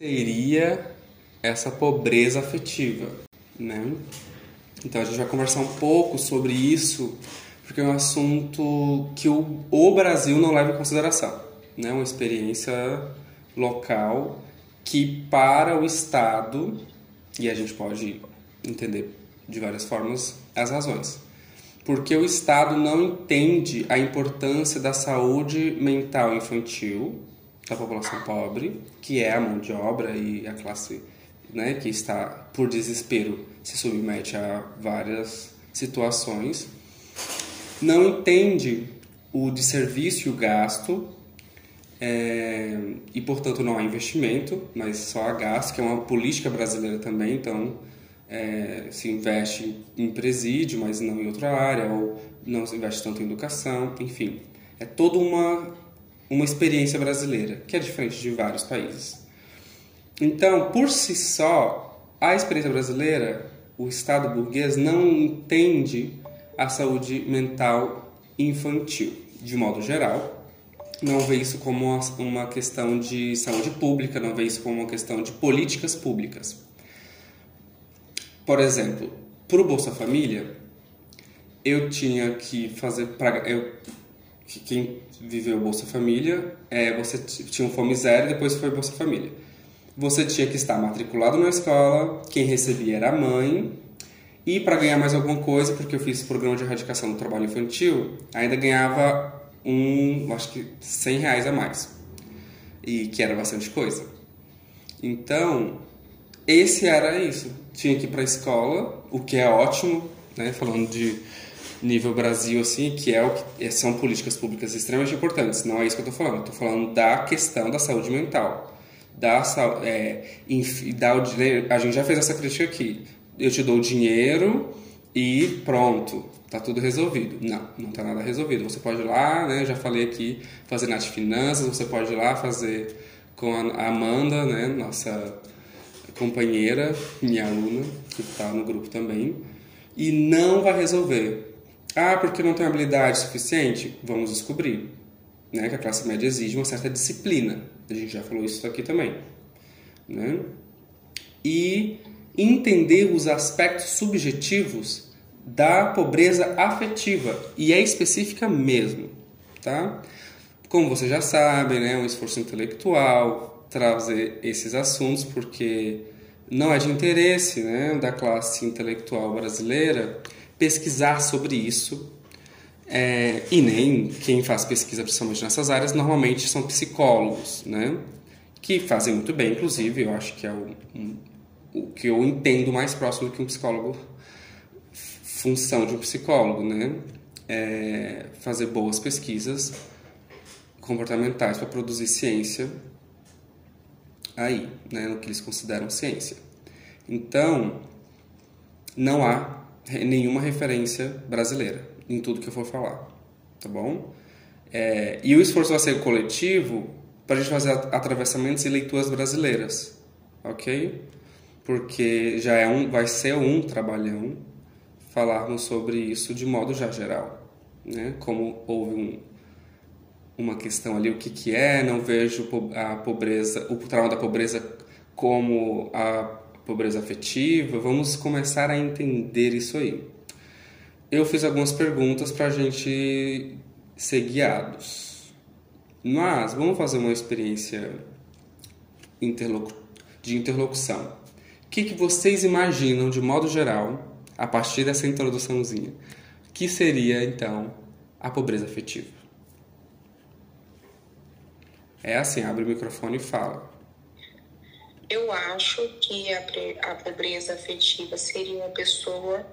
Seria essa pobreza afetiva, né? Então a gente vai conversar um pouco sobre isso, porque é um assunto que o, o Brasil não leva em consideração, né? Uma experiência local que para o Estado, e a gente pode entender de várias formas as razões, porque o Estado não entende a importância da saúde mental infantil da população pobre, que é a mão de obra e a classe né, que está por desespero se submete a várias situações, não entende o desserviço e o gasto é, e portanto não há investimento, mas só há gasto, que é uma política brasileira também, então é, se investe em presídio, mas não em outra área, ou não se investe tanto em educação, enfim. É toda uma, uma experiência brasileira, que é diferente de vários países. Então, por si só, a experiência brasileira, o Estado burguês não entende a saúde mental infantil, de modo geral. Não vê isso como uma questão de saúde pública, não vê isso como uma questão de políticas públicas. Por exemplo, para o Bolsa Família, eu tinha que fazer para eu quem viveu Bolsa Família, é, você tinha um Fome Zero e depois foi Bolsa Família. Você tinha que estar matriculado na escola, quem recebia era a mãe, e para ganhar mais alguma coisa, porque eu fiz programa de erradicação do trabalho infantil, ainda ganhava um, acho que 100 reais a mais. E que era bastante coisa. Então, esse era isso tinha que ir para a escola, o que é ótimo, né? Falando de nível Brasil, assim, que é o que é, são políticas públicas extremamente importantes. Não é isso que eu estou falando. Estou falando da questão da saúde mental. Da, é, da, a gente já fez essa crítica aqui. Eu te dou dinheiro e pronto, tá tudo resolvido. Não, não tá nada resolvido. Você pode ir lá, né? Já falei aqui, fazer nas finanças. Você pode ir lá fazer com a Amanda, né? Nossa companheira, minha aluna, que está no grupo também, e não vai resolver. Ah, porque não tem habilidade suficiente? Vamos descobrir. Né? Que a classe média exige uma certa disciplina. A gente já falou isso aqui também. Né? E entender os aspectos subjetivos da pobreza afetiva. E é específica mesmo. Tá? Como vocês já sabem, né? um esforço intelectual, trazer esses assuntos, porque não é de interesse né, da classe intelectual brasileira pesquisar sobre isso. É, e nem quem faz pesquisa, principalmente nessas áreas, normalmente são psicólogos, né? Que fazem muito bem, inclusive, eu acho que é o, um, o que eu entendo mais próximo do que um psicólogo, função de um psicólogo, né? É fazer boas pesquisas comportamentais para produzir ciência aí, né, no que eles consideram ciência. Então, não há nenhuma referência brasileira em tudo que eu for falar, tá bom? É, e o esforço vai ser coletivo para a gente fazer atravessamentos e leituras brasileiras, ok? Porque já é um, vai ser um trabalhão falarmos sobre isso de modo já geral, né? Como houve um, uma questão ali, o que, que é, não vejo a pobreza, o trauma da pobreza como a pobreza afetiva, vamos começar a entender isso aí. Eu fiz algumas perguntas para a gente ser guiados, mas vamos fazer uma experiência interlocu de interlocução. O que, que vocês imaginam, de modo geral, a partir dessa introduçãozinha, que seria então a pobreza afetiva? É assim, abre o microfone e fala. Eu acho que a, a pobreza afetiva seria uma pessoa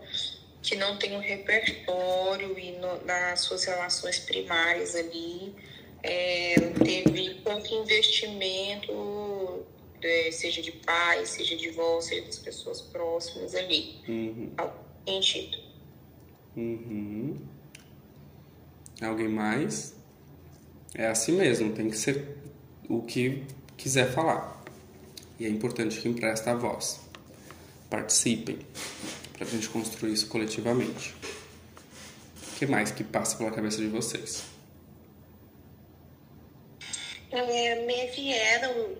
que não tem um repertório e no, nas suas relações primárias ali é, teve pouco investimento, é, seja de pai, seja de avó, seja das pessoas próximas ali. Uhum. Sentido. Uhum. Alguém mais? É assim mesmo, tem que ser o que quiser falar. E é importante que empresta a voz. Participem, para a gente construir isso coletivamente. O que mais que passa pela cabeça de vocês? É, me vieram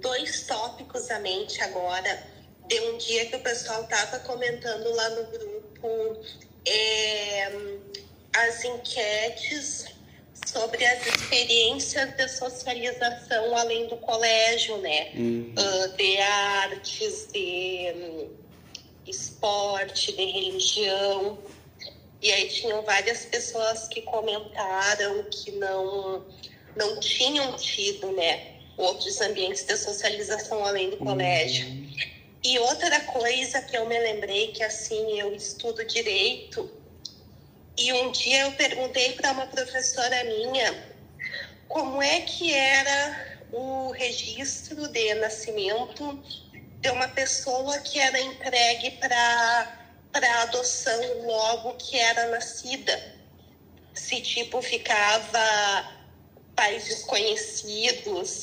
dois tópicos à mente agora de um dia que o pessoal estava comentando lá no grupo é, as enquetes sobre as experiências de socialização além do colégio, né? Uhum. Uh, de artes, de um, esporte, de religião. E aí tinham várias pessoas que comentaram que não, não tinham tido, né? Outros ambientes de socialização além do uhum. colégio. E outra coisa que eu me lembrei que assim eu estudo direito e um dia eu perguntei para uma professora minha como é que era o registro de nascimento de uma pessoa que era entregue para para adoção logo que era nascida. Se tipo ficava pais desconhecidos.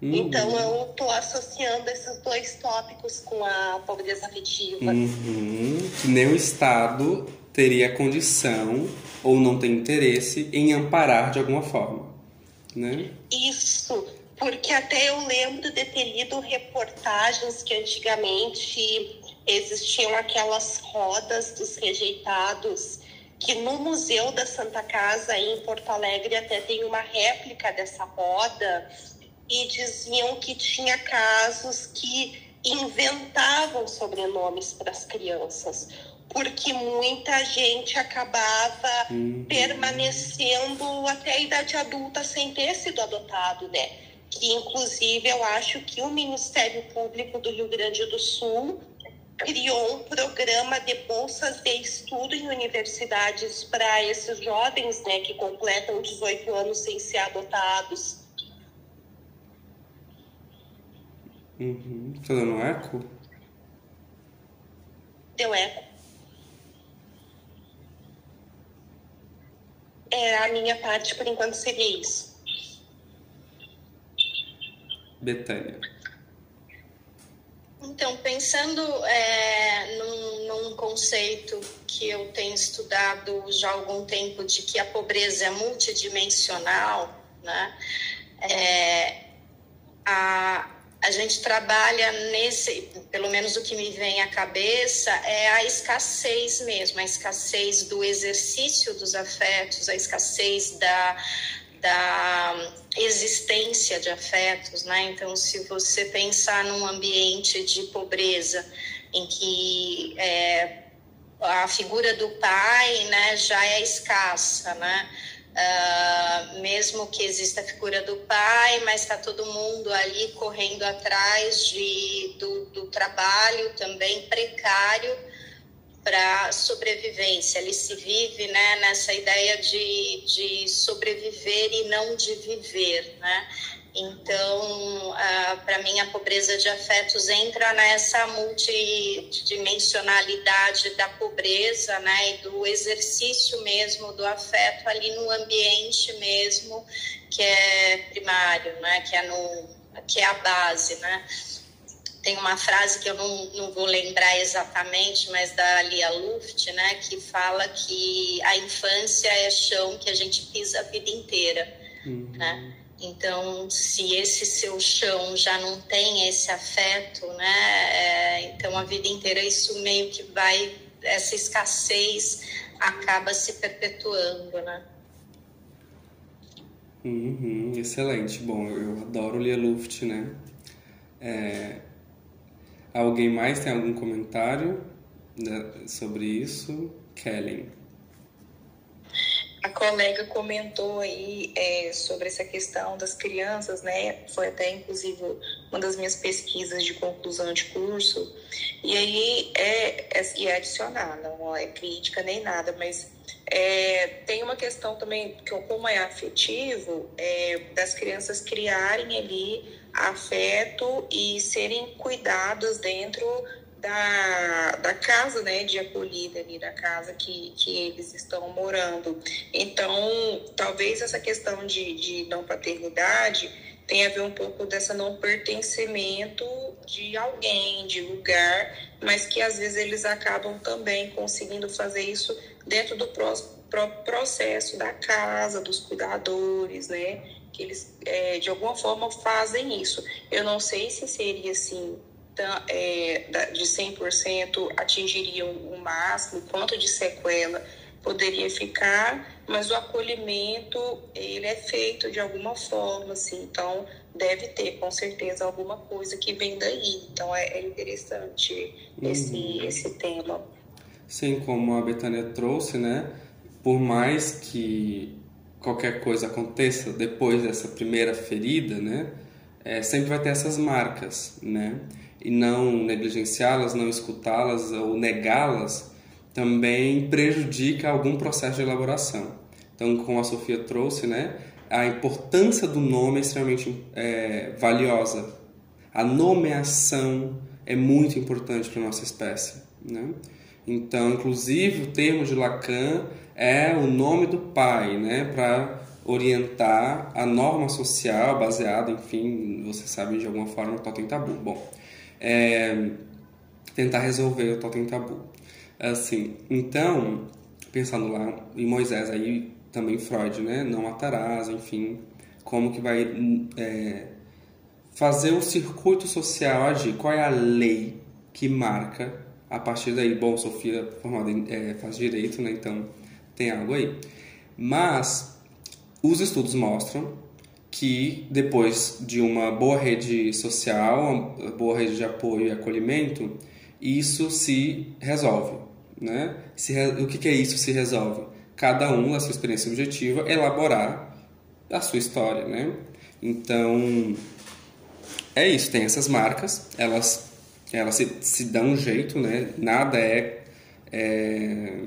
Uhum. Então eu estou associando esses dois tópicos com a pobreza afetiva. Uhum. Nem o Estado teria condição ou não tem interesse em amparar de alguma forma, né? Isso, porque até eu lembro de ter lido reportagens que antigamente existiam aquelas rodas dos rejeitados que no Museu da Santa Casa em Porto Alegre até tem uma réplica dessa roda e diziam que tinha casos que inventavam sobrenomes para as crianças porque muita gente acabava uhum. permanecendo até a idade adulta sem ter sido adotado, né? Que inclusive eu acho que o Ministério Público do Rio Grande do Sul criou um programa de bolsas de estudo em universidades para esses jovens, né, que completam 18 anos sem ser adotados. Uhum. Tá dando eco? Deu eco. É, a minha parte, por enquanto, seria isso. Betânia. Então, pensando é, num, num, conceito que eu tenho estudado já há algum tempo de que a pobreza é multidimensional, né? É, a, a gente trabalha nesse, pelo menos o que me vem à cabeça, é a escassez mesmo, a escassez do exercício dos afetos, a escassez da, da existência de afetos, né? Então, se você pensar num ambiente de pobreza em que é, a figura do pai, né, já é escassa, né? Uh, mesmo que exista a figura do pai, mas está todo mundo ali correndo atrás de, do, do trabalho também precário para sobrevivência. Ele se vive né, nessa ideia de, de sobreviver e não de viver. Né? Então, para mim, a pobreza de afetos entra nessa multidimensionalidade da pobreza, né, e do exercício mesmo do afeto ali no ambiente mesmo, que é primário, né, que é, no, que é a base, né. Tem uma frase que eu não, não vou lembrar exatamente, mas da Lia Luft, né, que fala que a infância é chão que a gente pisa a vida inteira, uhum. né. Então, se esse seu chão já não tem esse afeto, né? É, então, a vida inteira isso meio que vai, essa escassez acaba se perpetuando, né? Uhum, excelente. Bom, eu adoro Lia Luft, né? É, alguém mais tem algum comentário né, sobre isso? Kellen a colega comentou aí é, sobre essa questão das crianças, né? Foi até inclusive uma das minhas pesquisas de conclusão de curso. E aí é, é, é adicionar, não é crítica nem nada, mas é, tem uma questão também que como é afetivo, é, das crianças criarem ali afeto e serem cuidados dentro da, da casa né, de acolhida ali, da casa que, que eles estão morando. Então, talvez essa questão de, de não paternidade tenha a ver um pouco dessa não pertencimento de alguém, de lugar, mas que às vezes eles acabam também conseguindo fazer isso dentro do próprio processo da casa, dos cuidadores, né? que eles é, de alguma forma fazem isso. Eu não sei se seria assim é, de 100% atingiriam o máximo, quanto de sequela poderia ficar, mas o acolhimento ele é feito de alguma forma, assim, então deve ter com certeza alguma coisa que vem daí. Então é, é interessante uhum. esse, esse tema. Sim, como a Betânia trouxe, né? Por mais que qualquer coisa aconteça depois dessa primeira ferida, né? É, sempre vai ter essas marcas, né? E não negligenciá-las, não escutá-las ou negá-las também prejudica algum processo de elaboração. Então, como a Sofia trouxe, né? A importância do nome é extremamente é, valiosa. A nomeação é muito importante para a nossa espécie, né? Então, inclusive, o termo de Lacan é o nome do pai, né, para orientar a norma social baseada, enfim, você sabe de alguma forma, totem tabu. Bom, é, tentar resolver o totem tabu. Assim, então, pensando lá em Moisés, aí também Freud, né, não matarás, enfim, como que vai é, fazer o circuito social agir, qual é a lei que marca a partir daí, bom, Sofia formada em, é, faz direito, né? Então tem algo aí. Mas os estudos mostram que depois de uma boa rede social, uma boa rede de apoio e acolhimento, isso se resolve, né? Se, o que, que é isso se resolve? Cada um, na sua experiência objetiva, elaborar a sua história, né? Então, é isso, tem essas marcas, elas ela se, se dá um jeito, né? Nada é, é,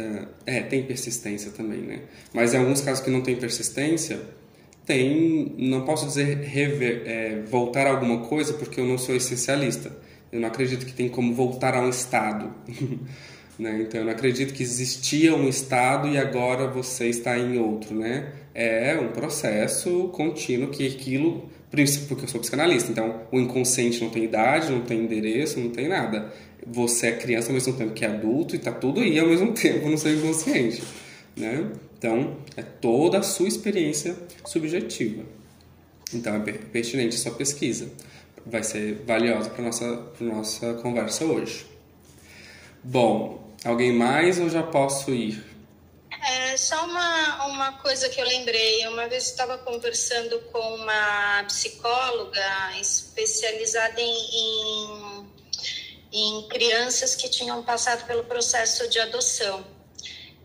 é, é, tem persistência também, né? Mas em alguns casos que não tem persistência, tem, não posso dizer rever, é, voltar a alguma coisa porque eu não sou essencialista. Eu não acredito que tem como voltar a um estado. né? Então eu não acredito que existia um estado e agora você está em outro, né? É um processo contínuo que aquilo porque eu sou psicanalista, então o inconsciente não tem idade, não tem endereço, não tem nada. Você é criança ao mesmo tempo que é adulto e está tudo aí ao mesmo tempo no seu inconsciente, né? Então, é toda a sua experiência subjetiva. Então, é pertinente a sua pesquisa. Vai ser valiosa para nossa nossa conversa hoje. Bom, alguém mais ou já posso ir? É só uma, uma coisa que eu lembrei. Uma vez estava conversando com uma psicóloga especializada em, em, em, crianças que tinham passado pelo processo de adoção.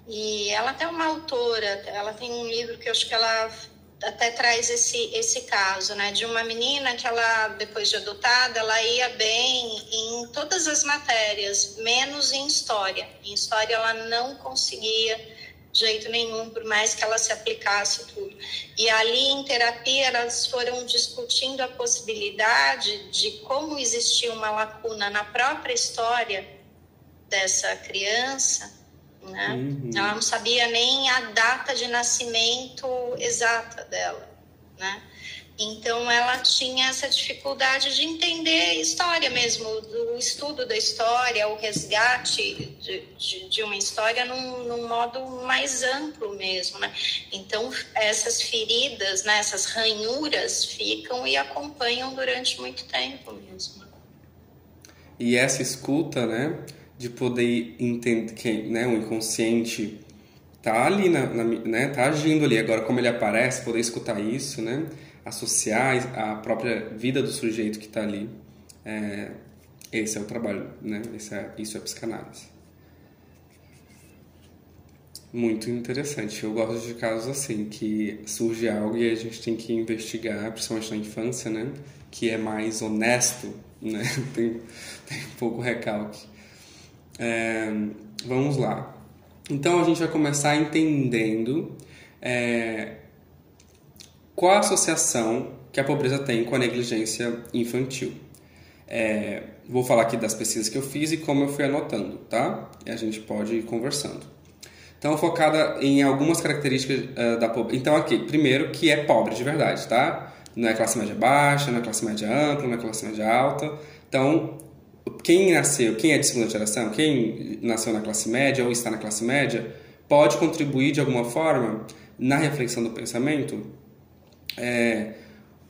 E ela tem uma autora, ela tem um livro que eu acho que ela até traz esse, esse caso, né, de uma menina que ela, depois de adotada, ela ia bem em todas as matérias, menos em história. Em história ela não conseguia jeito nenhum, por mais que ela se aplicasse tudo. E ali em terapia elas foram discutindo a possibilidade de como existia uma lacuna na própria história dessa criança, né? Uhum. Ela não sabia nem a data de nascimento exata dela, né? Então ela tinha essa dificuldade de entender história mesmo, do estudo da história, o resgate de, de, de uma história num, num, modo mais amplo mesmo, né? Então essas feridas, né, essas ranhuras ficam e acompanham durante muito tempo mesmo. E essa escuta, né, de poder entender que, né, o inconsciente tá ali na, na, né, tá agindo ali agora como ele aparece, poder escutar isso, né? associar a própria vida do sujeito que está ali. É, esse é o trabalho, né? É, isso é psicanálise. Muito interessante. Eu gosto de casos assim, que surge algo e a gente tem que investigar, principalmente na infância, né? Que é mais honesto, né? tem, tem pouco recalque. É, vamos lá. Então a gente vai começar entendendo é, qual a associação que a pobreza tem com a negligência infantil? É, vou falar aqui das pesquisas que eu fiz e como eu fui anotando, tá? E a gente pode ir conversando. Então, focada em algumas características uh, da pobreza. Então, aqui, primeiro, que é pobre de verdade, tá? Não é classe média baixa, não é classe média ampla, não é classe média alta. Então, quem nasceu, quem é de segunda geração, quem nasceu na classe média ou está na classe média, pode contribuir de alguma forma na reflexão do pensamento é,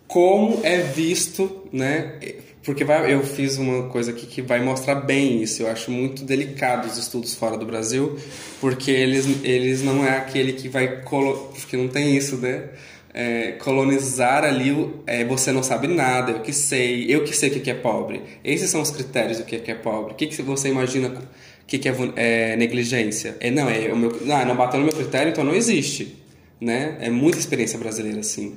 como é visto, né? Porque vai, eu fiz uma coisa aqui que vai mostrar bem isso. Eu acho muito delicado os estudos fora do Brasil, porque eles, eles não é aquele que vai. Colo... Porque não tem isso, né? É, colonizar ali é, você não sabe nada, eu que sei, eu que sei o que é pobre. Esses são os critérios do que é pobre. O que, você imagina o que, que é, é, negligência? É, não, é o meu, não, não bateu no meu critério, então não existe. Né? É muita experiência brasileira, assim.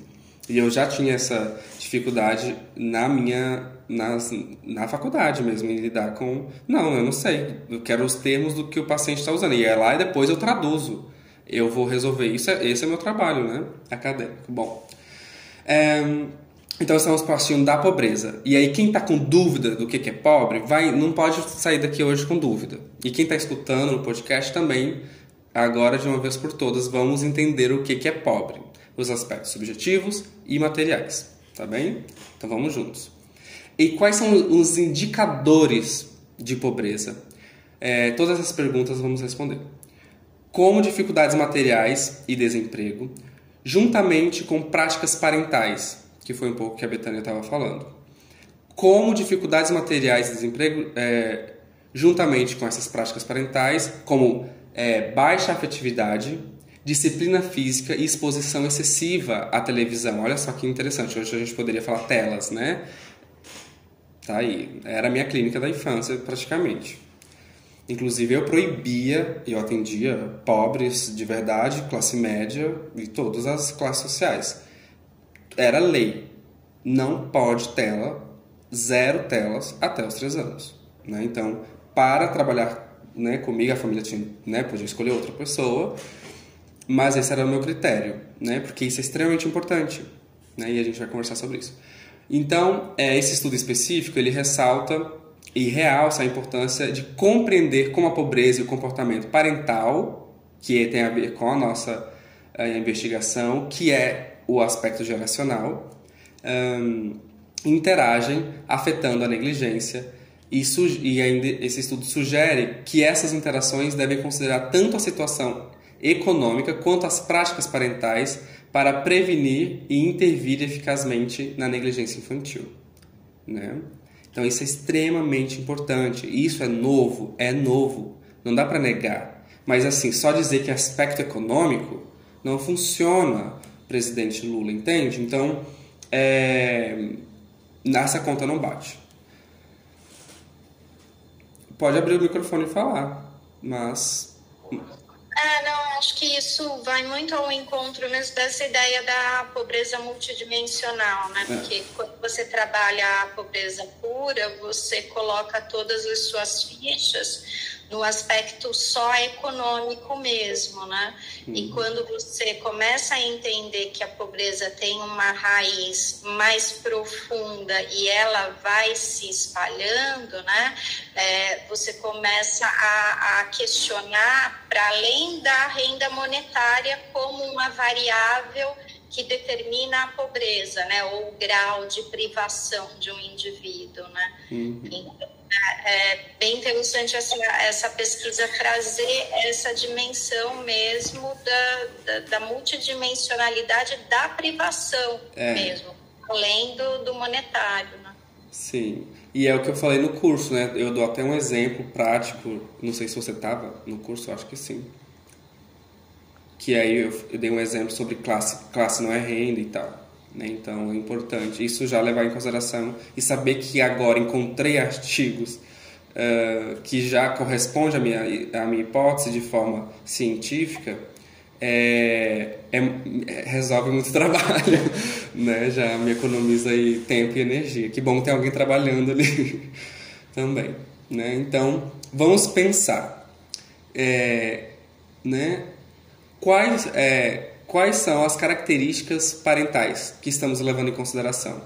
E eu já tinha essa dificuldade na minha nas, na faculdade mesmo, em lidar com. Não, eu não sei. Eu quero os termos do que o paciente está usando. E é lá e depois eu traduzo. Eu vou resolver isso. Esse é meu trabalho, né? Acadêmico. Bom. É, então estamos partindo da pobreza. E aí quem está com dúvida do que é pobre, vai, não pode sair daqui hoje com dúvida. E quem está escutando no podcast também, agora de uma vez por todas, vamos entender o que é pobre os aspectos subjetivos e materiais, tá bem? Então vamos juntos. E quais são os indicadores de pobreza? É, todas essas perguntas vamos responder. Como dificuldades materiais e desemprego, juntamente com práticas parentais, que foi um pouco que a Betânia estava falando. Como dificuldades materiais e desemprego, é, juntamente com essas práticas parentais, como é, baixa afetividade, disciplina física e exposição excessiva à televisão. Olha só que interessante, hoje a gente poderia falar telas, né? Tá aí, era a minha clínica da infância praticamente. Inclusive eu proibia, eu atendia pobres de verdade, classe média e todas as classes sociais. Era lei. Não pode tela, zero telas até os três anos. Né? Então, para trabalhar né, comigo, a família tinha, né, podia escolher outra pessoa, mas esse era o meu critério, né? Porque isso é extremamente importante, né? E a gente vai conversar sobre isso. Então, é, esse estudo específico ele ressalta e realça a importância de compreender como a pobreza e o comportamento parental, que tem a ver com a nossa a é, investigação, que é o aspecto geracional, um, interagem afetando a negligência e, e ainda esse estudo sugere que essas interações devem considerar tanto a situação econômica quanto às práticas parentais para prevenir e intervir eficazmente na negligência infantil. Né? Então isso é extremamente importante. Isso é novo, é novo, não dá para negar. Mas assim, só dizer que aspecto econômico não funciona, presidente Lula, entende? Então, é... nessa conta não bate. Pode abrir o microfone e falar, mas é, não, acho que isso vai muito ao encontro mesmo dessa ideia da pobreza multidimensional, né? É. Porque quando você trabalha a pobreza pura, você coloca todas as suas fichas no aspecto só econômico mesmo, né? Uhum. E quando você começa a entender que a pobreza tem uma raiz mais profunda e ela vai se espalhando, né? É, você começa a, a questionar para além da renda monetária como uma variável que determina a pobreza, né, ou o grau de privação de um indivíduo, né. Uhum. Então, é, é bem interessante essa, essa pesquisa trazer essa dimensão mesmo da, da, da multidimensionalidade da privação é. mesmo, além do, do monetário, né. Sim, e é o que eu falei no curso, né? Eu dou até um exemplo prático, não sei se você estava no curso, acho que sim que aí eu, eu, dei um exemplo sobre classe, classe não é renda e tal. Né? Então é importante isso já levar em consideração e saber que agora encontrei artigos uh, que já correspondem à minha, à minha hipótese de forma científica. É, é, resolve muito trabalho, né? Já me economiza aí tempo e energia. Que bom ter alguém trabalhando ali também, né? Então, vamos pensar, é, né? Quais, é, quais são as características parentais que estamos levando em consideração?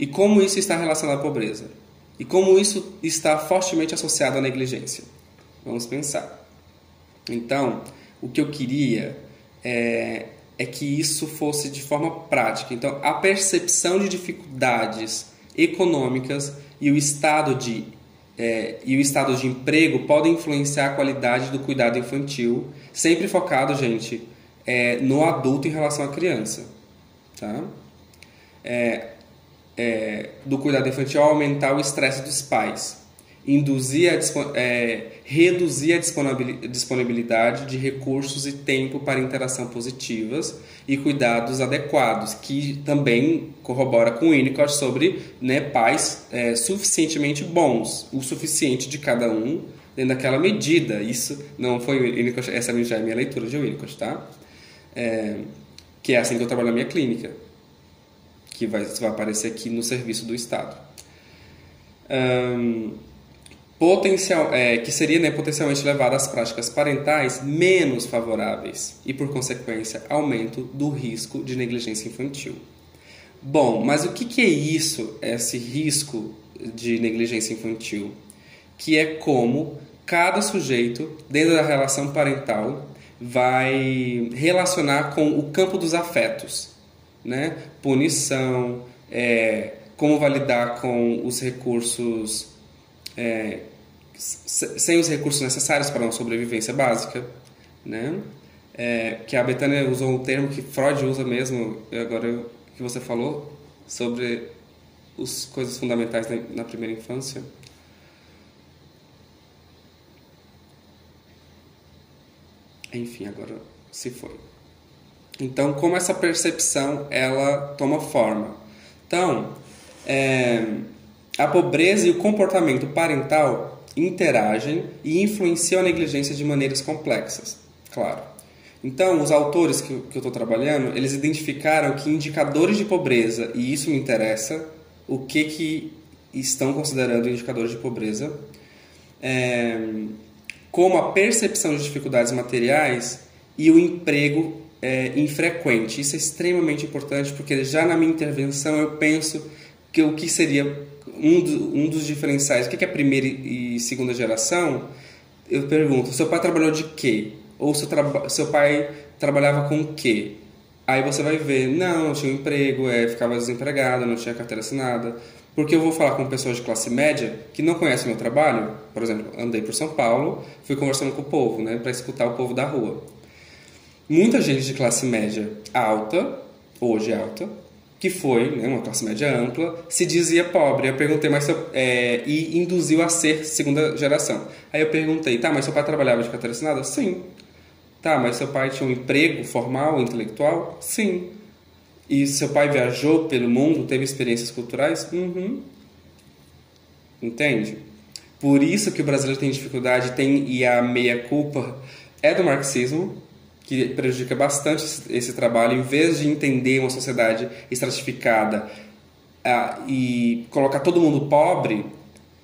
E como isso está relacionado à pobreza? E como isso está fortemente associado à negligência? Vamos pensar. Então, o que eu queria é, é que isso fosse de forma prática. Então, a percepção de dificuldades econômicas e o estado de é, e o estado de emprego podem influenciar a qualidade do cuidado infantil, sempre focado, gente, é, no adulto em relação à criança. Tá? É, é, do cuidado infantil aumentar o estresse dos pais, induzir a, é, reduzir a disponibilidade de recursos e tempo para interação positivas e cuidados adequados, que também corrobora com o Winnicott sobre né, pais é, suficientemente bons, o suficiente de cada um dentro daquela medida. Isso não foi o Winnicott, essa já é a minha leitura de Winnicott, tá? É, que é assim que eu trabalho na minha clínica que vai, vai aparecer aqui no serviço do Estado. Um, potencial, é, que seria né, potencialmente levado às práticas parentais menos favoráveis e, por consequência, aumento do risco de negligência infantil. Bom, mas o que, que é isso, esse risco de negligência infantil? Que é como cada sujeito, dentro da relação parental, vai relacionar com o campo dos afetos né? punição, é, como validar com os recursos, é, sem os recursos necessários para uma sobrevivência básica, né? É, que a Betânia usou um termo que Freud usa mesmo, agora que você falou, sobre as coisas fundamentais na, na primeira infância. Enfim, agora se foi. Então, como essa percepção ela toma forma? Então, é, a pobreza e o comportamento parental interagem e influenciam a negligência de maneiras complexas, claro. Então, os autores que, que eu estou trabalhando, eles identificaram que indicadores de pobreza, e isso me interessa, o que, que estão considerando indicadores de pobreza, é, como a percepção de dificuldades materiais e o emprego é, infrequente. Isso é extremamente importante porque já na minha intervenção eu penso que o que seria um, do, um dos diferenciais, o que é primeira e segunda geração, eu pergunto, seu pai trabalhou de quê? Ou seu, seu pai trabalhava com o quê? Aí você vai ver, não, não tinha um emprego, é, ficava desempregado, não tinha carteira assinada. Porque eu vou falar com pessoas de classe média que não conhecem meu trabalho. Por exemplo, andei por São Paulo, fui conversando com o povo, né, para escutar o povo da rua muita gente de classe média alta, hoje alta, que foi né, uma classe média ampla, se dizia pobre. Eu perguntei, mas seu, é, e induziu a ser segunda geração. Aí eu perguntei, tá, mas seu pai trabalhava de carteira assinada? Sim. Tá, mas seu pai tinha um emprego formal, intelectual? Sim. E seu pai viajou pelo mundo, teve experiências culturais? Uhum. Entende? Por isso que o brasileiro tem dificuldade, tem e a meia culpa é do marxismo, que prejudica bastante esse trabalho, em vez de entender uma sociedade estratificada uh, e colocar todo mundo pobre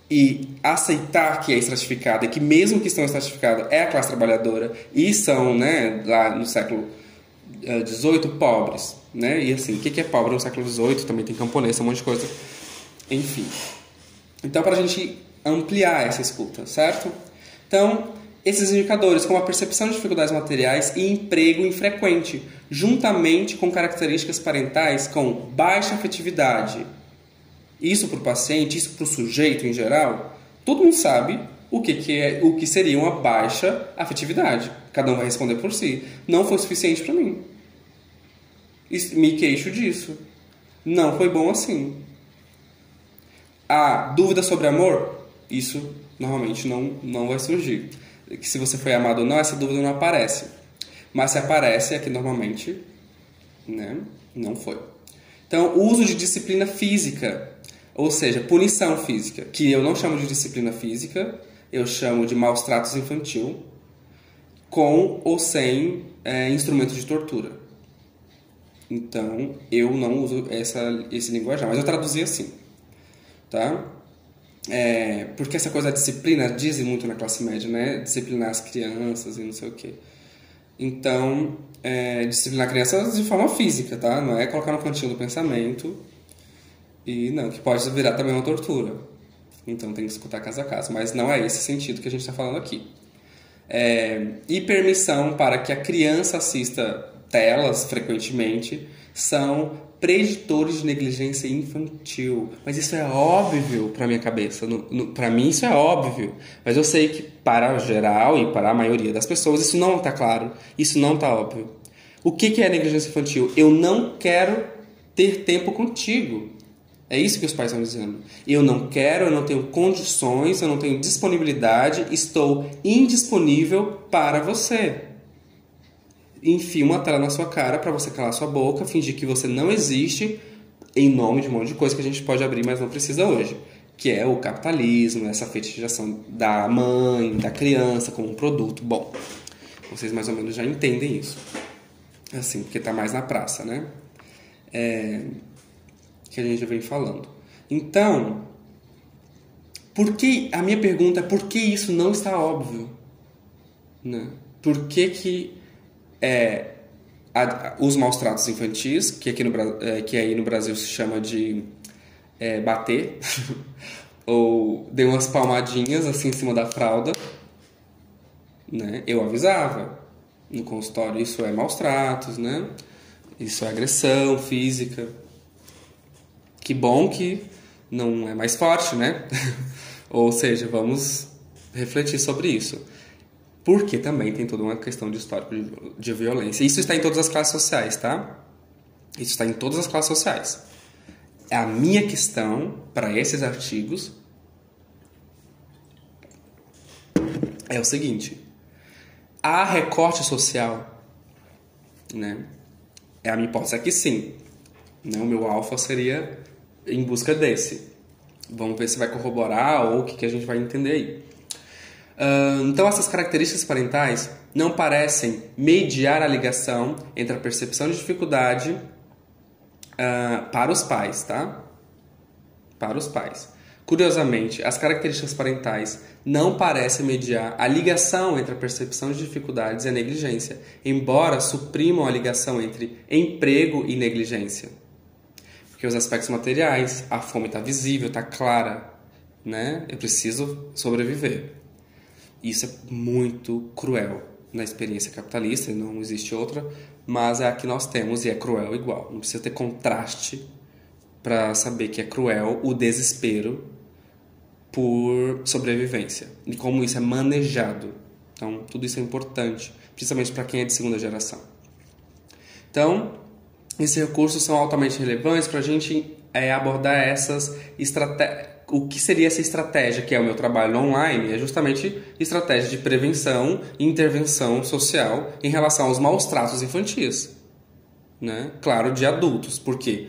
e aceitar que é estratificada que mesmo que estão estratificada é a classe trabalhadora e são, né, lá no século XVIII, uh, pobres, né? E assim, o que é pobre no século XVIII? Também tem camponês, um monte de coisa. Enfim. Então, para a gente ampliar essa escuta, certo? Então, esses indicadores, como a percepção de dificuldades materiais e emprego infrequente, juntamente com características parentais com baixa afetividade. Isso para o paciente, isso para o sujeito em geral, todo mundo sabe o que, que, é, o que seria uma baixa afetividade. Cada um vai responder por si. Não foi suficiente para mim. Me queixo disso. Não foi bom assim. A dúvida sobre amor, isso normalmente não, não vai surgir que se você foi amado ou não, essa dúvida não aparece. Mas se aparece é que normalmente né, não foi. Então, uso de disciplina física, ou seja, punição física, que eu não chamo de disciplina física, eu chamo de maus tratos infantil, com ou sem é, instrumento de tortura. Então, eu não uso essa, esse linguajar, mas eu traduzi assim. Tá? É, porque essa coisa da disciplina dizem muito na classe média, né? Disciplinar as crianças e não sei o quê. Então, é, disciplinar crianças de forma física, tá? Não é colocar no cantinho do pensamento. E não, que pode virar também uma tortura. Então tem que escutar caso a caso. Mas não é esse sentido que a gente está falando aqui. É, e permissão para que a criança assista telas frequentemente são preditores de negligência infantil. Mas isso é óbvio para minha cabeça. Para mim isso é óbvio. Mas eu sei que para geral e para a maioria das pessoas isso não está claro. Isso não está óbvio. O que, que é negligência infantil? Eu não quero ter tempo contigo. É isso que os pais estão dizendo. Eu não quero, eu não tenho condições, eu não tenho disponibilidade, estou indisponível para você. Enfia uma tela na sua cara para você calar sua boca, fingir que você não existe, em nome de um monte de coisa que a gente pode abrir, mas não precisa hoje. Que é o capitalismo, essa fetichização da mãe, da criança como um produto. Bom, vocês mais ou menos já entendem isso. Assim, porque está mais na praça, né? É, que a gente vem falando. Então, por que a minha pergunta é por que isso não está óbvio? Né? Por que que é, a, os maus tratos infantis, que aqui no, é, que aí no Brasil se chama de é, bater, ou deu umas palmadinhas assim em cima da fralda, né? Eu avisava no consultório, isso é maus tratos, né? Isso é agressão física. Que bom que não é mais forte, né? Ou seja, vamos refletir sobre isso. Porque também tem toda uma questão de histórico de violência. Isso está em todas as classes sociais, tá? Isso está em todas as classes sociais. A minha questão para esses artigos é o seguinte: há recorte social, né? É a minha hipótese é que sim. Né? O meu alfa seria em busca desse. Vamos ver se vai corroborar ou o que, que a gente vai entender aí. Então, essas características parentais não parecem mediar a ligação entre a percepção de dificuldade uh, para os pais, tá? Para os pais. Curiosamente, as características parentais não parecem mediar a ligação entre a percepção de dificuldades e a negligência, embora suprimam a ligação entre emprego e negligência. Porque os aspectos materiais, a fome está visível, está clara, né? Eu preciso sobreviver. Isso é muito cruel na experiência capitalista, não existe outra, mas é a que nós temos e é cruel igual. Não precisa ter contraste para saber que é cruel o desespero por sobrevivência e como isso é manejado. Então, tudo isso é importante, principalmente para quem é de segunda geração. Então, esses recursos são altamente relevantes para a gente é, abordar essas estratégias. O que seria essa estratégia, que é o meu trabalho online, é justamente estratégia de prevenção e intervenção social em relação aos maus tratos infantis. Né? Claro, de adultos, porque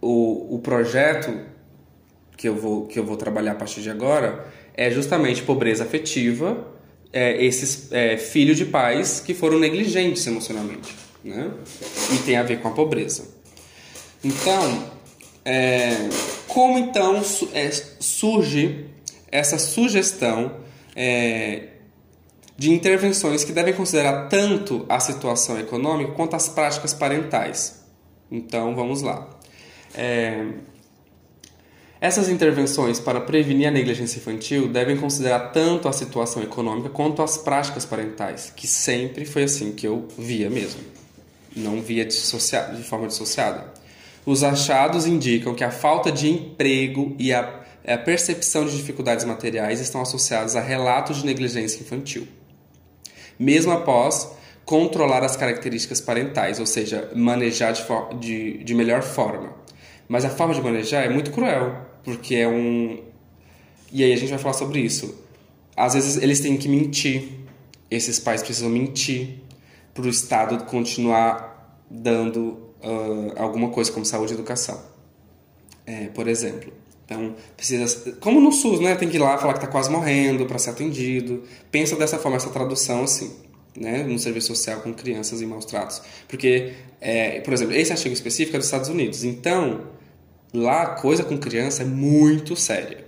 o, o projeto que eu vou, que eu vou trabalhar a partir de agora é justamente pobreza afetiva, é, esses é, filhos de pais que foram negligentes emocionalmente, né? E tem a ver com a pobreza. Então, é, como então é, surge essa sugestão é, de intervenções que devem considerar tanto a situação econômica quanto as práticas parentais? Então, vamos lá. É, essas intervenções para prevenir a negligência infantil devem considerar tanto a situação econômica quanto as práticas parentais, que sempre foi assim que eu via mesmo. Não via dissociado, de forma dissociada. Os achados indicam que a falta de emprego e a, a percepção de dificuldades materiais estão associados a relatos de negligência infantil. Mesmo após controlar as características parentais, ou seja, manejar de, de, de melhor forma. Mas a forma de manejar é muito cruel, porque é um. E aí a gente vai falar sobre isso. Às vezes eles têm que mentir, esses pais precisam mentir para o Estado continuar dando uh, alguma coisa como saúde e educação. É, por exemplo. Então, precisa. Como no SUS, né? Tem que ir lá falar que está quase morrendo para ser atendido. Pensa dessa forma, essa tradução assim. Né, no serviço social com crianças em maus tratos. Porque, é, por exemplo, esse artigo específico é dos Estados Unidos. Então, Lá a coisa com criança é muito séria.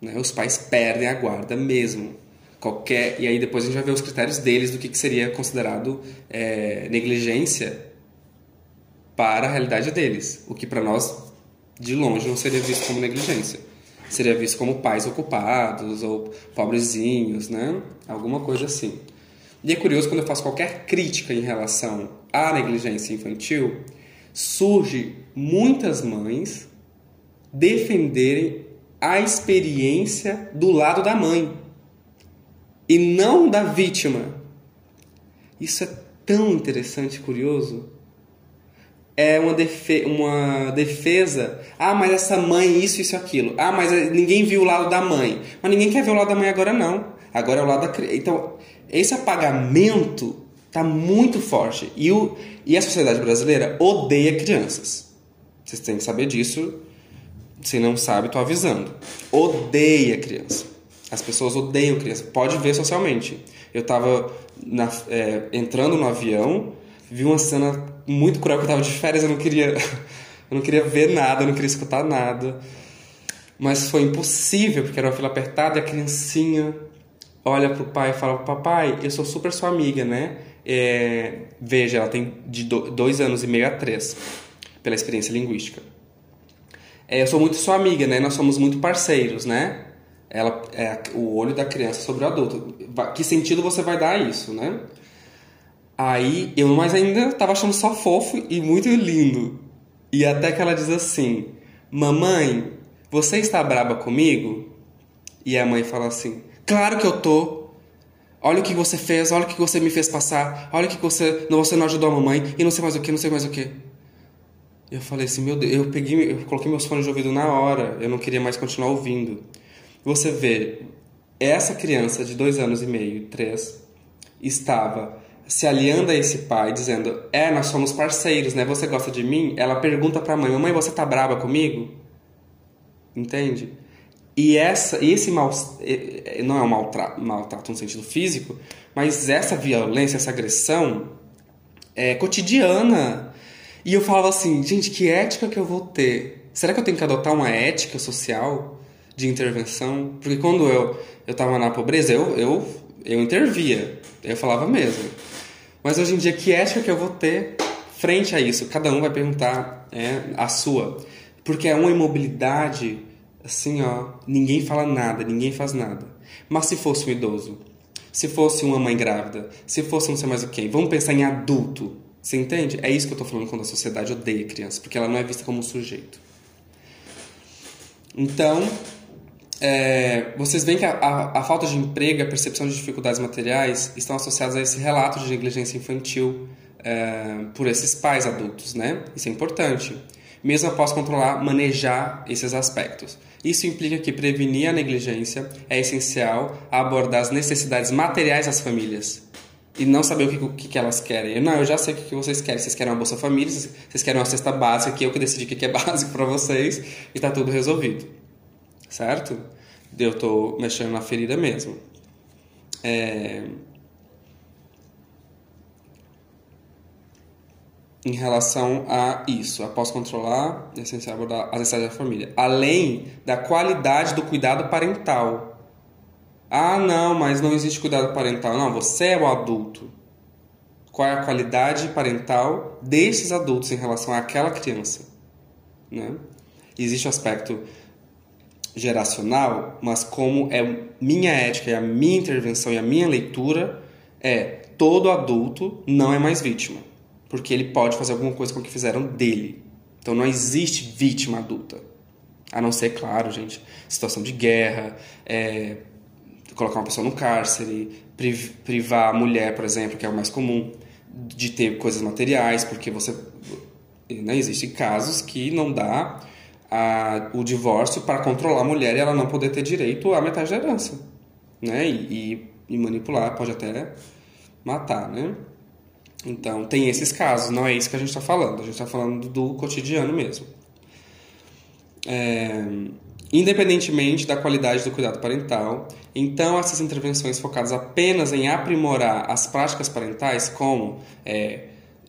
Né? Os pais perdem a guarda mesmo. Qualquer e aí depois a gente vai ver os critérios deles do que, que seria considerado é, negligência para a realidade deles, o que para nós de longe não seria visto como negligência, seria visto como pais ocupados ou pobrezinhos, né? Alguma coisa assim. E é curioso quando eu faço qualquer crítica em relação à negligência infantil, surge muitas mães defenderem a experiência do lado da mãe e não da vítima. Isso é tão interessante e curioso. É uma, defe uma defesa. Ah, mas essa mãe, isso, isso, aquilo. Ah, mas ninguém viu o lado da mãe. Mas ninguém quer ver o lado da mãe agora, não. Agora é o lado da criança. Então, esse apagamento tá muito forte. E, o, e a sociedade brasileira odeia crianças. Vocês têm que saber disso. Se não sabe, tô avisando. Odeia criança. As pessoas odeiam criança. Pode ver socialmente. Eu tava na, é, entrando no avião, vi uma cena muito cruel que eu tava de férias, eu não queria. Eu não queria ver nada, eu não queria escutar nada. Mas foi impossível, porque era uma fila apertada e a criancinha olha pro pai e fala: Papai, eu sou super sua amiga, né? É, veja, ela tem de dois anos e meio a três, pela experiência linguística. É, eu sou muito sua amiga, né? Nós somos muito parceiros, né? Ela é o olho da criança sobre o adulto. Que sentido você vai dar a isso, né? Aí eu, mas ainda tava achando só fofo e muito lindo. E até que ela diz assim: Mamãe, você está braba comigo? E a mãe fala assim: Claro que eu tô. Olha o que você fez, olha o que você me fez passar, olha o que você não, você não ajudou a mamãe e não sei mais o que, não sei mais o que. Eu falei assim, meu Deus, eu peguei, eu coloquei meus fones de ouvido na hora, eu não queria mais continuar ouvindo. Você vê, essa criança de dois anos e meio, três, estava se aliando a esse pai, dizendo: É, nós somos parceiros, né? Você gosta de mim? Ela pergunta para a mãe: Mamãe, você tá brava comigo? Entende? E essa, esse mal, não é um maltrato, maltrato no sentido físico, mas essa violência, essa agressão é cotidiana. E eu falava assim, gente, que ética que eu vou ter? Será que eu tenho que adotar uma ética social de intervenção? Porque quando eu eu estava na pobreza, eu, eu, eu intervia, eu falava mesmo. Mas hoje em dia, que ética que eu vou ter frente a isso? Cada um vai perguntar é, a sua. Porque é uma imobilidade assim, ó, ninguém fala nada, ninguém faz nada. Mas se fosse um idoso, se fosse uma mãe grávida, se fosse não sei mais o quê, vamos pensar em adulto. Você entende? É isso que eu tô falando quando a sociedade odeia criança, porque ela não é vista como um sujeito. Então, é, vocês veem que a, a, a, falta de emprego a percepção de dificuldades materiais estão associados a esse relato de negligência infantil é, por esses pais adultos, né? Isso é importante. Mesmo após controlar, manejar esses aspectos. Isso implica que prevenir a negligência é essencial a abordar as necessidades materiais das famílias e não saber o que, que, que elas querem. Eu, não, eu já sei o que, vocês querem. Vocês querem uma Bolsa Família, vocês querem uma cesta básica, que eu que decidi o que, é básico para vocês e tá tudo resolvido. Certo? Eu tô mexendo na ferida mesmo. É... em relação a isso. Após controlar, é essencial abordar as necessidades da família. Além da qualidade do cuidado parental. Ah, não, mas não existe cuidado parental. Não, você é o adulto. Qual é a qualidade parental desses adultos em relação àquela criança? Né? Existe o aspecto geracional, mas como é minha ética, é a minha intervenção e a minha leitura, é todo adulto não é mais vítima porque ele pode fazer alguma coisa com o que fizeram dele. Então não existe vítima adulta. A não ser, claro, gente, situação de guerra, é, colocar uma pessoa no cárcere, privar a mulher, por exemplo, que é o mais comum, de ter coisas materiais, porque você. Né, existem casos que não dá a, o divórcio para controlar a mulher e ela não poder ter direito à metade da herança. Né? E, e, e manipular, pode até matar, né? Então, tem esses casos, não é isso que a gente está falando, a gente está falando do cotidiano mesmo. É, independentemente da qualidade do cuidado parental, então essas intervenções focadas apenas em aprimorar as práticas parentais, como, é,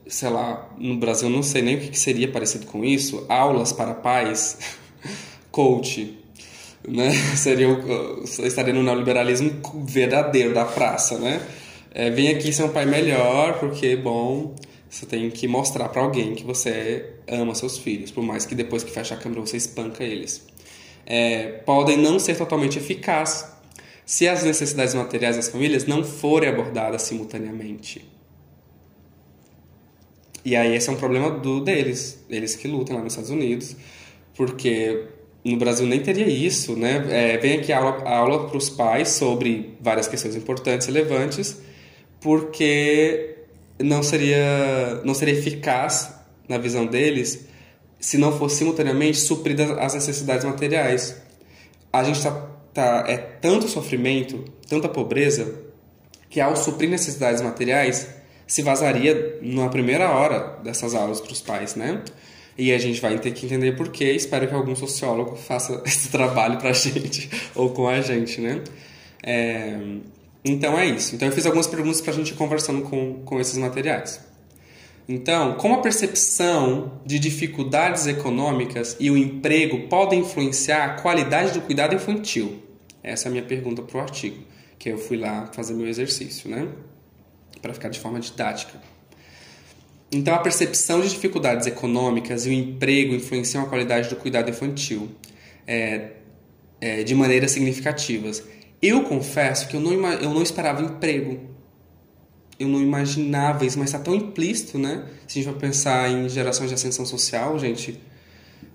sei lá, no Brasil não sei nem o que seria parecido com isso, aulas para pais, coach, né? Seria, estaria no neoliberalismo verdadeiro da praça, né? é, vem aqui ser um pai melhor, porque, bom, você tem que mostrar para alguém que você ama seus filhos, por mais que depois que fecha a câmera você espanca eles. É, podem não ser totalmente eficazes se as necessidades materiais das famílias não forem abordadas simultaneamente. E aí esse é um problema do deles, eles que lutam lá nos Estados Unidos, porque no Brasil nem teria isso, né? É, vem aqui a aula, aula para os pais sobre várias questões importantes relevantes, porque não seria, não seria eficaz, na visão deles, se não fosse simultaneamente supridas as necessidades materiais. A gente tá, tá é tanto sofrimento, tanta pobreza, que ao suprir necessidades materiais, se vazaria na primeira hora dessas aulas para os pais, né? E a gente vai ter que entender por quê. Espero que algum sociólogo faça esse trabalho para a gente ou com a gente, né? É... Então é isso. Então eu fiz algumas perguntas para a gente ir conversando com, com esses materiais. Então, como a percepção de dificuldades econômicas e o emprego podem influenciar a qualidade do cuidado infantil? Essa é a minha pergunta para o artigo, que eu fui lá fazer meu exercício, né? Para ficar de forma didática. Então, a percepção de dificuldades econômicas e o emprego influenciam a qualidade do cuidado infantil é, é, de maneiras significativas. Eu confesso que eu não, eu não esperava emprego eu não imaginava isso, mas está tão implícito, né? Se a gente for pensar em gerações de ascensão social, gente,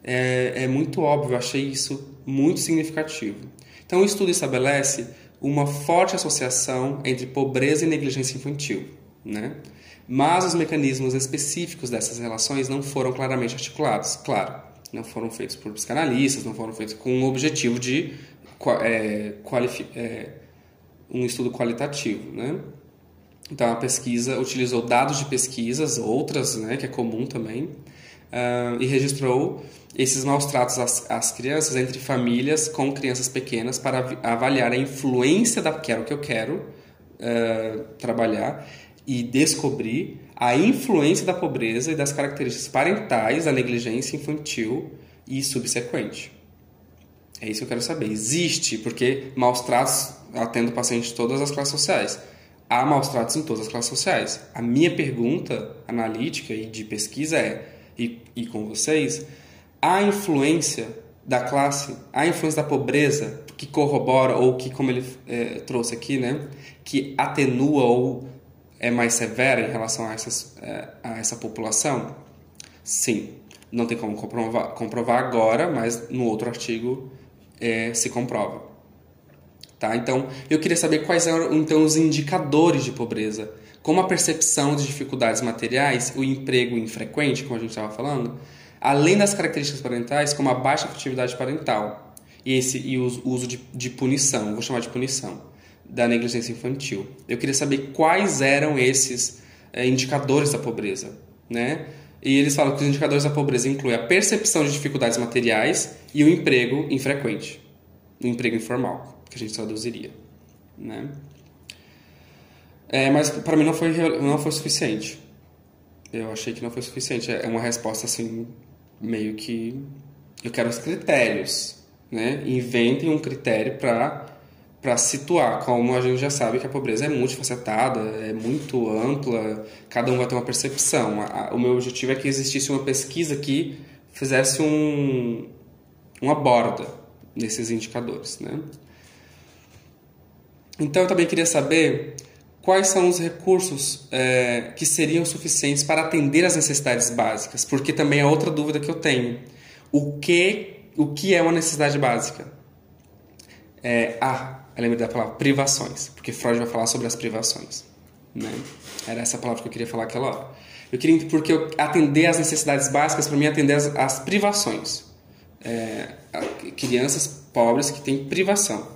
é, é muito óbvio, eu achei isso muito significativo. Então, o estudo estabelece uma forte associação entre pobreza e negligência infantil, né? Mas os mecanismos específicos dessas relações não foram claramente articulados, claro. Não foram feitos por psicanalistas, não foram feitos com o objetivo de é, é, um estudo qualitativo, né? Então a pesquisa utilizou dados de pesquisas, outras, né, que é comum também, uh, e registrou esses maus tratos às, às, crianças entre famílias com crianças pequenas para avaliar a influência da que o que eu quero uh, trabalhar e descobrir a influência da pobreza e das características parentais da negligência infantil e subsequente. É isso que eu quero saber. Existe, porque maus tratos atendo pacientes de todas as classes sociais há maus tratos em todas as classes sociais. A minha pergunta analítica e de pesquisa é, e, e com vocês, a influência da classe, a influência da pobreza que corrobora ou que, como ele é, trouxe aqui, né, que atenua ou é mais severa em relação a, essas, é, a essa população? Sim. Não tem como comprovar, comprovar agora, mas no outro artigo é, se comprova. Tá? Então, eu queria saber quais eram então os indicadores de pobreza. Como a percepção de dificuldades materiais, o emprego infrequente, como a gente estava falando, além das características parentais, como a baixa afetividade parental e, esse, e o uso de, de punição, vou chamar de punição, da negligência infantil. Eu queria saber quais eram esses é, indicadores da pobreza. Né? E eles falam que os indicadores da pobreza incluem a percepção de dificuldades materiais e o emprego infrequente, o emprego informal que a gente traduziria, né? É, mas para mim não foi não foi suficiente. Eu achei que não foi suficiente. É uma resposta assim meio que eu quero os critérios, né? Inventem um critério para para situar, como a gente já sabe que a pobreza é multifacetada, é muito ampla, cada um vai ter uma percepção. O meu objetivo é que existisse uma pesquisa que fizesse um, uma borda nesses indicadores, né? Então eu também queria saber quais são os recursos é, que seriam suficientes para atender as necessidades básicas, porque também é outra dúvida que eu tenho. O que, o que é uma necessidade básica? É, ah, eu lembrei da palavra privações, porque Freud vai falar sobre as privações. Né? Era essa palavra que eu queria falar aquela hora. Eu queria, porque eu, atender às necessidades básicas, para mim, atender às, às privações. É, crianças pobres que têm privação.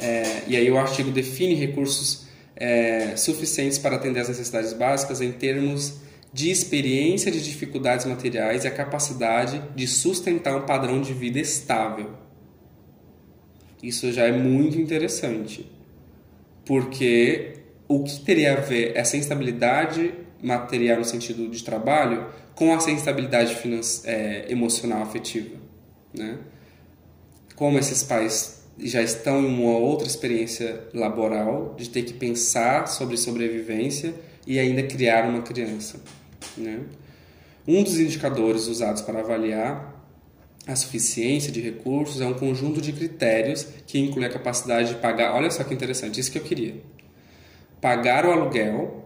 É, e aí o artigo define recursos é, suficientes para atender às necessidades básicas em termos de experiência de dificuldades materiais e a capacidade de sustentar um padrão de vida estável. Isso já é muito interessante, porque o que teria a ver essa instabilidade material no sentido de trabalho com essa instabilidade é, emocional afetiva, né? Como esses pais já estão em uma outra experiência laboral de ter que pensar sobre sobrevivência e ainda criar uma criança. Né? Um dos indicadores usados para avaliar a suficiência de recursos é um conjunto de critérios que inclui a capacidade de pagar. Olha só que interessante, isso que eu queria. Pagar o aluguel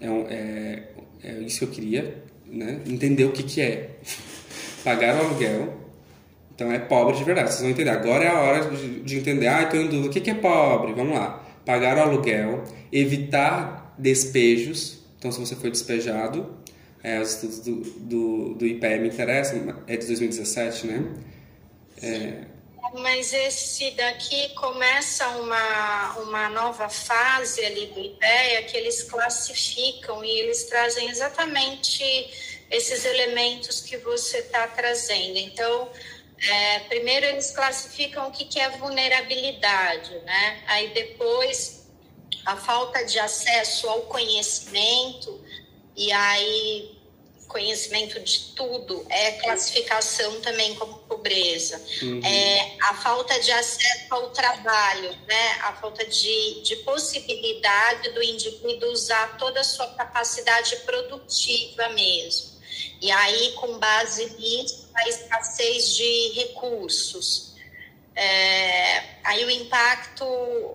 é, é, é isso que eu queria, né? entender o que, que é. Pagar o aluguel, então é pobre de verdade, vocês vão entender. Agora é a hora de, de entender. Ah, estou em dúvida. O que, que é pobre? Vamos lá. Pagar o aluguel, evitar despejos, Então, se você foi despejado, é, os estudos do, do, do IPE me interessam, é de 2017, né? É, mas esse daqui começa uma, uma nova fase ali do IPEA que eles classificam e eles trazem exatamente esses elementos que você está trazendo. Então, é, primeiro eles classificam o que, que é vulnerabilidade, né? Aí depois a falta de acesso ao conhecimento e aí conhecimento de tudo é classificação também como pobreza. Uhum. É, a falta de acesso ao trabalho, né? a falta de, de possibilidade do indivíduo usar toda a sua capacidade produtiva mesmo. E aí, com base nisso, a escassez de recursos. É, aí o impacto,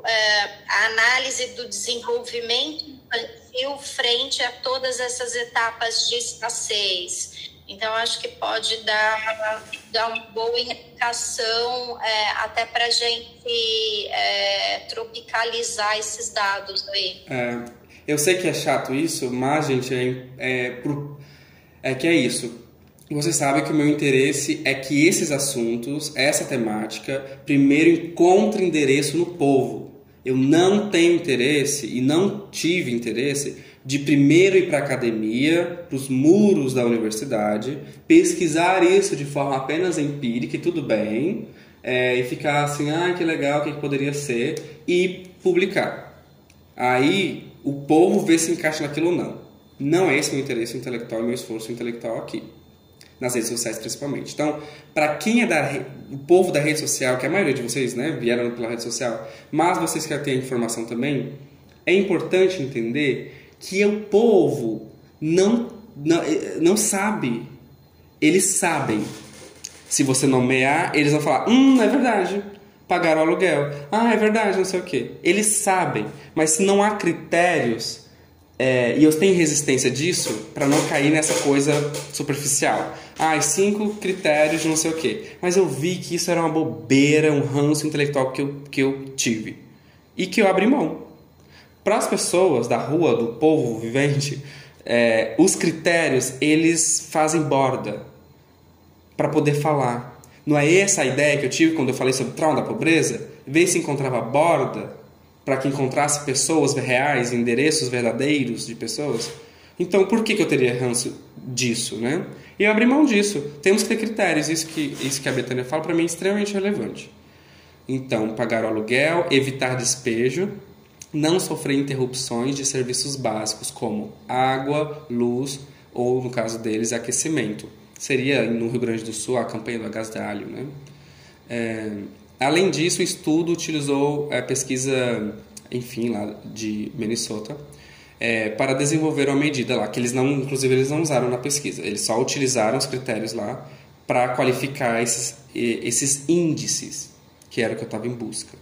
é, a análise do desenvolvimento infantil frente a todas essas etapas de escassez. Então, acho que pode dar, dar uma boa indicação é, até para a gente é, tropicalizar esses dados aí. É, eu sei que é chato isso, mas, gente, é, é, é que é isso você sabe que o meu interesse é que esses assuntos, essa temática, primeiro encontre endereço no povo. Eu não tenho interesse e não tive interesse de primeiro ir para a academia, para os muros da universidade, pesquisar isso de forma apenas empírica e tudo bem, é, e ficar assim, ah, que legal, o que, que poderia ser, e publicar. Aí o povo vê se encaixa naquilo ou não. Não é esse meu interesse intelectual e meu esforço intelectual aqui nas redes sociais principalmente. Então, para quem é da o povo da rede social, que a maioria de vocês, né, vieram pela rede social, mas vocês querem ter informação também, é importante entender que o povo não não, eh, não sabe. Eles sabem. Se você nomear, eles vão falar: "Hum, é verdade. Pagaram o aluguel. Ah, é verdade, não sei o quê". Eles sabem, mas se não há critérios é, e eu tenho resistência disso para não cair nessa coisa superficial. Ah, cinco critérios de não sei o quê. Mas eu vi que isso era uma bobeira, um ranço intelectual que eu, que eu tive. E que eu abri mão. Para as pessoas da rua, do povo vivente, é, os critérios, eles fazem borda para poder falar. Não é essa a ideia que eu tive quando eu falei sobre trauma da pobreza? Ver se encontrava borda para que encontrasse pessoas reais, endereços verdadeiros de pessoas. Então, por que, que eu teria ranço disso, né? E eu abri mão disso. Temos que ter critérios. Isso que, isso que a Betânia fala, para mim, é extremamente relevante. Então, pagar o aluguel, evitar despejo, não sofrer interrupções de serviços básicos como água, luz ou, no caso deles, aquecimento. Seria, no Rio Grande do Sul, a campanha do agasalho, né? É, Além disso, o estudo utilizou a pesquisa, enfim, lá de Minnesota, é, para desenvolver uma medida lá, que eles não, inclusive, eles não usaram na pesquisa, eles só utilizaram os critérios lá para qualificar esses, esses índices, que era o que eu estava em busca.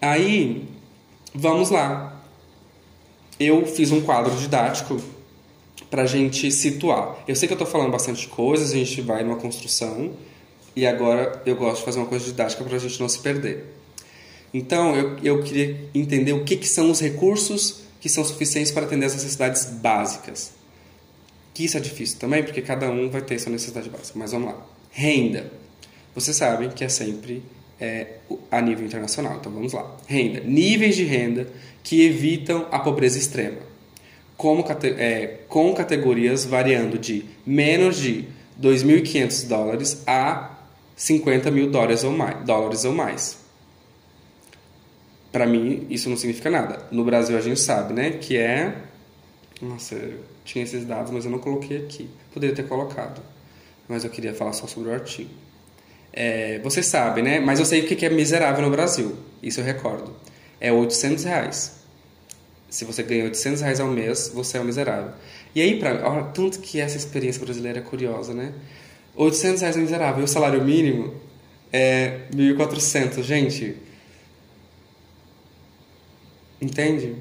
Aí, vamos lá. Eu fiz um quadro didático para a gente situar. Eu sei que eu estou falando bastante coisas, a gente vai numa construção, e agora eu gosto de fazer uma coisa didática para a gente não se perder. Então, eu, eu queria entender o que, que são os recursos que são suficientes para atender as necessidades básicas. Que isso é difícil também, porque cada um vai ter sua necessidade básica. Mas vamos lá. Renda. Vocês sabem que é sempre é, a nível internacional. Então vamos lá. Renda. Níveis de renda que evitam a pobreza extrema. Como, é, com categorias variando de menos de 2.500 dólares a 50 mil dólares ou mais. Dólares ou mais. Para mim, isso não significa nada. No Brasil, a gente sabe, né? Que é. Nossa, eu tinha esses dados, mas eu não coloquei aqui. Poderia ter colocado. Mas eu queria falar só sobre o artigo. É, você sabe, né? Mas eu sei o que é miserável no Brasil. Isso eu recordo. É 800 reais. Se você ganha 800 reais ao mês, você é um miserável. E aí, pra, olha, tanto que essa experiência brasileira é curiosa, né? 800 reais é miserável. E o salário mínimo é 1.400. Gente, entende?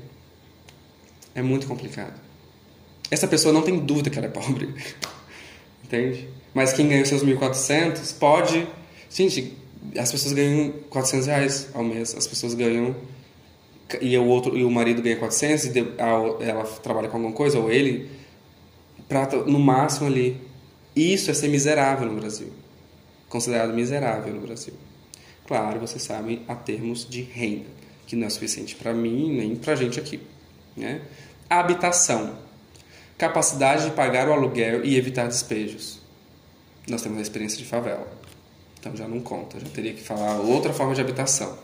É muito complicado. Essa pessoa não tem dúvida que ela é pobre. entende? Mas quem ganha os seus 1.400 pode... Gente, as pessoas ganham 400 reais ao mês. As pessoas ganham e o outro e o marido ganha 400 e ela trabalha com alguma coisa ou ele para no máximo ali. Isso é ser miserável no Brasil. Considerado miserável no Brasil. Claro, vocês sabem, a termos de renda, que não é suficiente para mim nem para gente aqui, né? Habitação. Capacidade de pagar o aluguel e evitar despejos. Nós temos a experiência de favela. Então já não conta, já teria que falar outra forma de habitação.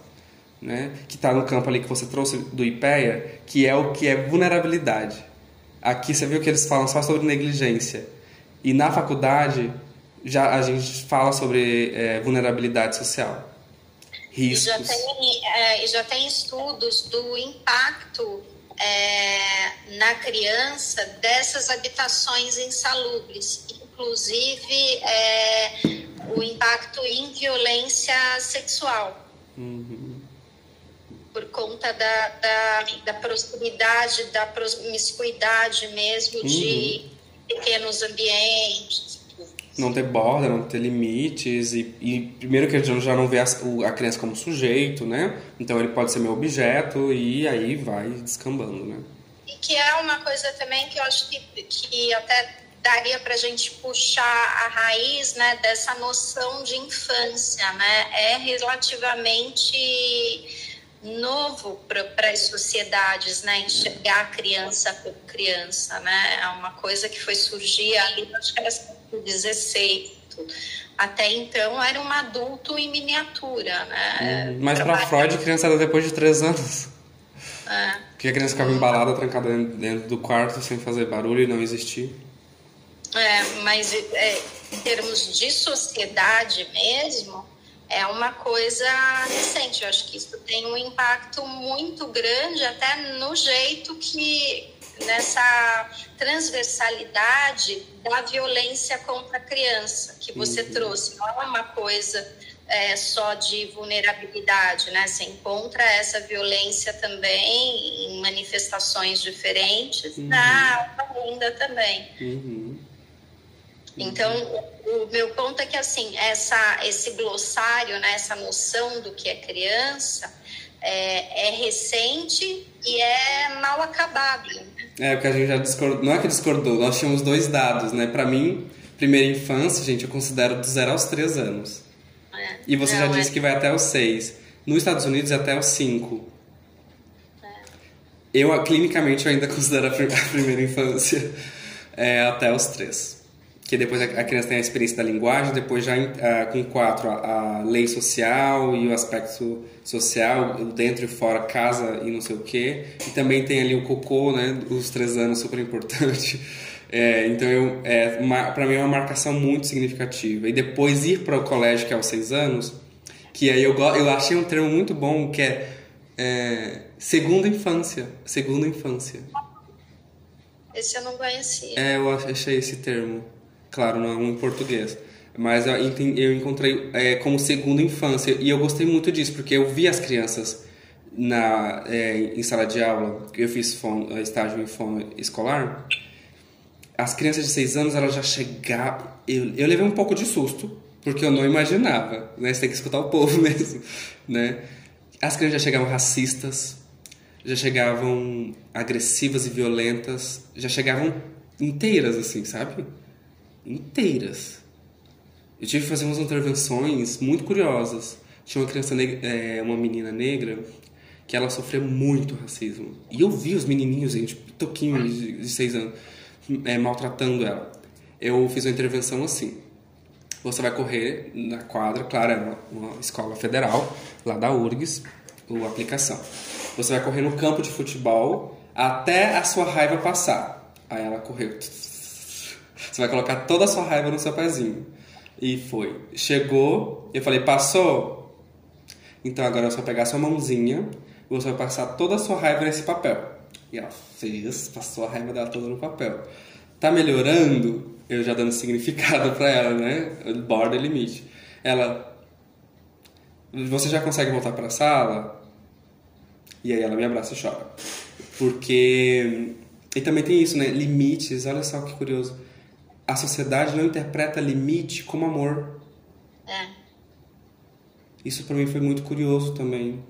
Né? Que está no campo ali que você trouxe do IPEA, que é o que é vulnerabilidade. Aqui você viu que eles falam só sobre negligência. E na faculdade já a gente fala sobre é, vulnerabilidade social. Riscos. E já tem, é, já tem estudos do impacto é, na criança dessas habitações insalubres, inclusive é, o impacto em violência sexual. Uhum. Por conta da, da, da, proximidade, da promiscuidade mesmo uhum. de pequenos ambientes. Não ter borda, não ter limites, e, e primeiro que a gente já não vê a, a, criança como sujeito, né? Então ele pode ser meu objeto e aí vai descambando, né? E que é uma coisa também que eu acho que, que até daria para a gente puxar a raiz né, dessa noção de infância, né? É relativamente novo para as sociedades, né? Enxergar a criança como criança, né? É uma coisa que foi surgir ali, acho que era 16. Até então era um adulto em miniatura, né? Hum, mas para Freud, criança era depois de três anos. É. Porque a criança ficava embalada, trancada dentro do quarto sem fazer barulho e não existir. É, mas é, em termos de sociedade mesmo, é uma coisa recente. Eu acho que isso tem um impacto muito grande até no jeito que nessa transversalidade da violência contra a criança que você uhum. trouxe. Não é uma coisa é, só de vulnerabilidade, né? Você encontra essa violência também em manifestações diferentes uhum. na ainda também. Uhum. Então, o, meu ponto é que, assim, essa, esse glossário, né, essa noção do que é criança, é, é recente e é mal acabado. É, porque a gente já discordou, não é que discordou, nós tínhamos dois dados, né? Para mim, primeira infância, gente, eu considero do zero aos três anos. É. E você não, já disse é... que vai até os seis. Nos Estados Unidos é até os cinco. É. Eu, clinicamente, eu ainda considero a primeira infância é, até os três que depois a criança tem a experiência da linguagem, depois já uh, com quatro a, a, lei social e o aspecto social, dentro e fora, casa e não sei o quê. E também tem ali o cocô, né, os três anos, super importante. É, então, eu, é, para mim é uma marcação muito significativa. E depois ir para o colégio, que é aos seis anos, que aí eu, eu achei um termo muito bom, que é, é segunda infância. Segunda infância. Esse eu não conhecia. É, eu achei esse termo. Claro, não é um em português. Mas eu encontrei é, como segunda infância. E eu gostei muito disso, porque eu vi as crianças na, é, em sala de aula. Eu fiz fono, estágio em fono escolar. As crianças de seis anos, elas já chegavam... Eu, eu levei um pouco de susto, porque eu não imaginava. Né? Você tem que escutar o povo mesmo. Né? As crianças já chegavam racistas, já chegavam agressivas e violentas, já chegavam inteiras, assim, sabe? Inteiras. Eu tive que fazer umas intervenções muito curiosas. Tinha uma criança negra, é, uma menina negra que ela sofreu muito racismo. E eu vi os menininhos, gente, toquinhos de, de seis anos, é, maltratando ela. Eu fiz uma intervenção assim. Você vai correr na quadra, claro, é uma, uma escola federal, lá da URGS, a aplicação. Você vai correr no campo de futebol até a sua raiva passar. Aí ela correu você vai colocar toda a sua raiva no seu pezinho. E foi. Chegou, eu falei, passou? Então agora você vai pegar a sua mãozinha você vai passar toda a sua raiva nesse papel. E ela fez, passou a raiva dela toda no papel. Tá melhorando? Eu já dando significado para ela, né? Borda limite. Ela, você já consegue voltar para a sala? E aí ela me abraça e chora. Porque. E também tem isso, né? Limites, olha só que curioso a sociedade não interpreta limite como amor. É. Isso para mim foi muito curioso também.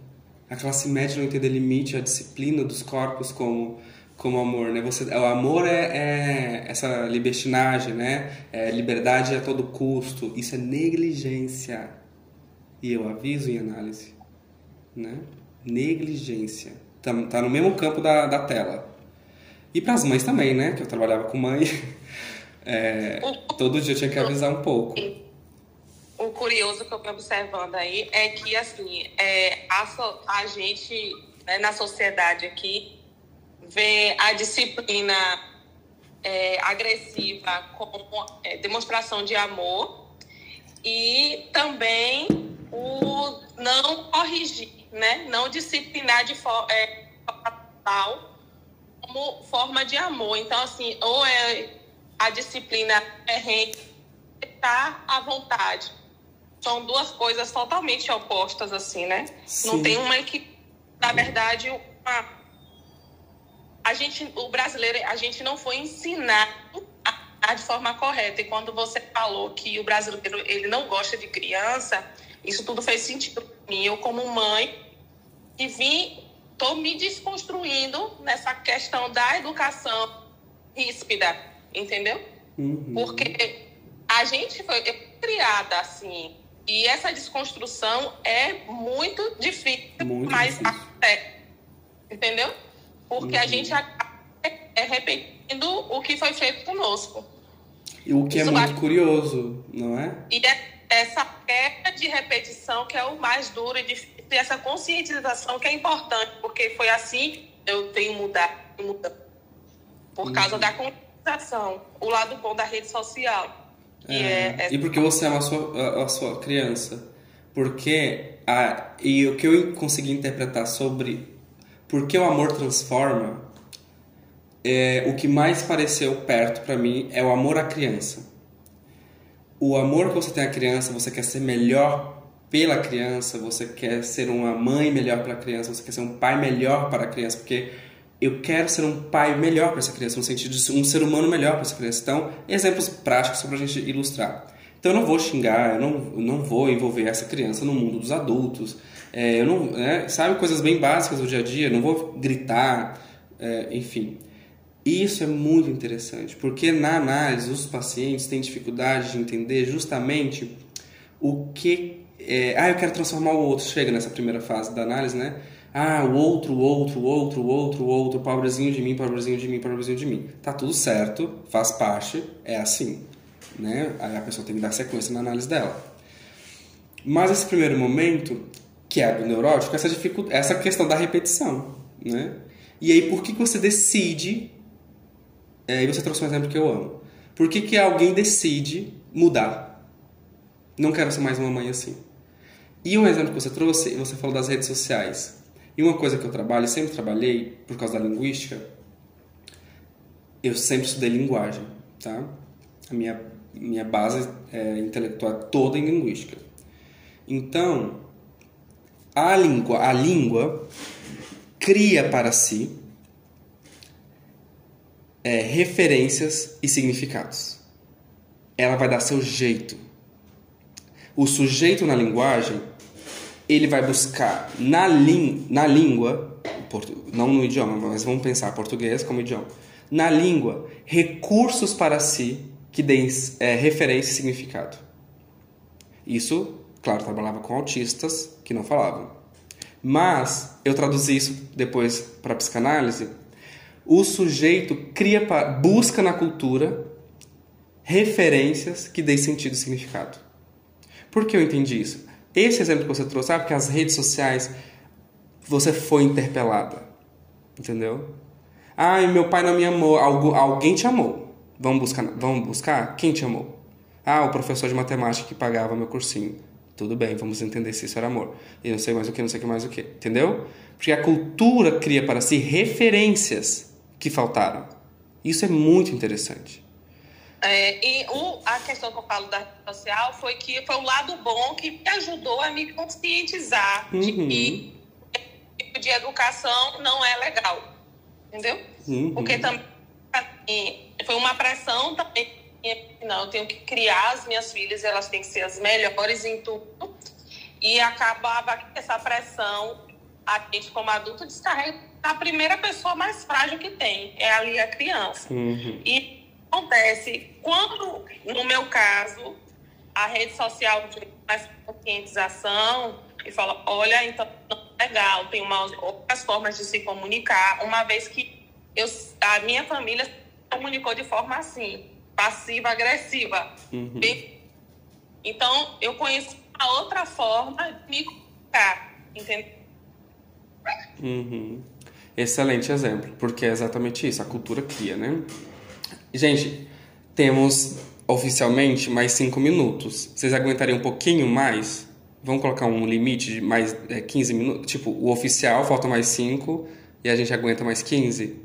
A classe média não entender limite, a disciplina dos corpos como como amor, né? Você, o amor é, é essa libertinagem, né? É liberdade a todo custo. Isso é negligência. E eu aviso em análise, né? Negligência. Tá, tá no mesmo campo da, da tela. E para as mães também, né? Que eu trabalhava com mãe. É, todo dia eu tinha que avisar um pouco. O curioso que eu estou observando aí é que, assim, é, a, a gente, né, na sociedade aqui, vê a disciplina é, agressiva como é, demonstração de amor e também o não corrigir, né? não disciplinar de forma é, como forma de amor. Então, assim, ou é a disciplina é respeitar à vontade. São duas coisas totalmente opostas, assim, né? Sim. Não tem uma que, na verdade, uma a gente, o brasileiro, a gente não foi ensinado a, de forma correta. E quando você falou que o brasileiro ele não gosta de criança, isso tudo fez sentido para mim. Eu, como mãe, e vim, tô me desconstruindo nessa questão da educação ríspida, entendeu? Uhum. Porque a gente foi criada assim. E essa desconstrução é muito difícil, muito mas difícil. Entendeu? porque uhum. a gente é repetindo o que foi feito conosco. E o que é Isso é muito vai... curioso, não é? E é essa queda de repetição que é o mais duro e difícil, e essa conscientização que é importante, porque foi assim eu tenho mudado, mudado por uhum. causa da o lado bom da rede social. É, é, é... E porque você ama a sua, a, sua criança. Porque a, e o que eu consegui interpretar sobre porque o amor transforma, é, o que mais pareceu perto para mim é o amor à criança. O amor que você tem à criança, você quer ser melhor pela criança, você quer ser uma mãe melhor para a criança, você quer ser um pai melhor para a criança, porque eu quero ser um pai melhor para essa criança, no sentido de um ser humano melhor para essa criança. Então, exemplos práticos para a gente ilustrar. Então, eu não vou xingar, eu não, eu não vou envolver essa criança no mundo dos adultos, é, eu não, é, sabe coisas bem básicas do dia a dia, não vou gritar, é, enfim. Isso é muito interessante, porque na análise os pacientes têm dificuldade de entender justamente o que. É, ah, eu quero transformar o outro. Chega nessa primeira fase da análise, né? Ah, o outro, o outro, o outro, o outro, o outro, pobrezinho de mim, pobrezinho de mim, pobrezinho de mim. Tá tudo certo, faz parte, é assim. Né? Aí a pessoa tem que dar sequência na análise dela. Mas esse primeiro momento, que é do neurótico, essa, essa questão da repetição, né? E aí, por que, que você decide... É, e você trouxe um exemplo que eu amo. Por que, que alguém decide mudar? Não quero ser mais uma mãe assim. E um exemplo que você trouxe, você falou das redes sociais. E uma coisa que eu trabalho, sempre trabalhei, por causa da linguística, eu sempre estudei linguagem, tá? A minha, minha base é, intelectual toda em linguística. Então, a língua, a língua cria para si é, referências e significados. Ela vai dar seu jeito. O sujeito na linguagem, ele vai buscar na, lin, na língua, não no idioma, mas vamos pensar português como idioma, na língua, recursos para si que deem é, referência e significado. Isso Claro, trabalhava com autistas que não falavam. Mas eu traduzi isso depois para psicanálise. O sujeito cria, busca na cultura referências que deem sentido e significado. Por que eu entendi isso? Esse exemplo que você trouxe, sabe que as redes sociais você foi interpelada, entendeu? Ah, meu pai não me amou, alguém te amou. Vamos buscar, vamos buscar quem te amou? Ah, o professor de matemática que pagava meu cursinho. Tudo bem, vamos entender se isso era amor. E não sei mais o que, não sei mais o que. Entendeu? Porque a cultura cria para si referências que faltaram. Isso é muito interessante. É, e o, a questão que eu falo da rede social foi que foi o lado bom que me ajudou a me conscientizar uhum. de que tipo de educação não é legal. Entendeu? Uhum. Porque também assim, foi uma pressão também não, eu tenho que criar as minhas filhas, elas têm que ser as melhores em tudo. E acabava essa pressão a gente, como adulto, descarrega a primeira pessoa mais frágil que tem, é ali a criança. Uhum. E acontece, quando, no meu caso, a rede social faz conscientização e fala, olha, então é legal, tem uma, outras formas de se comunicar, uma vez que eu, a minha família se comunicou de forma assim, passiva-agressiva. Uhum. Então, eu conheço uma outra forma de me comunicar, entendeu? Uhum. Excelente exemplo, porque é exatamente isso, a cultura cria, né? Gente, temos oficialmente mais cinco minutos. Vocês aguentariam um pouquinho mais? Vamos colocar um limite de mais é, 15 minutos? Tipo, o oficial falta mais cinco e a gente aguenta mais 15?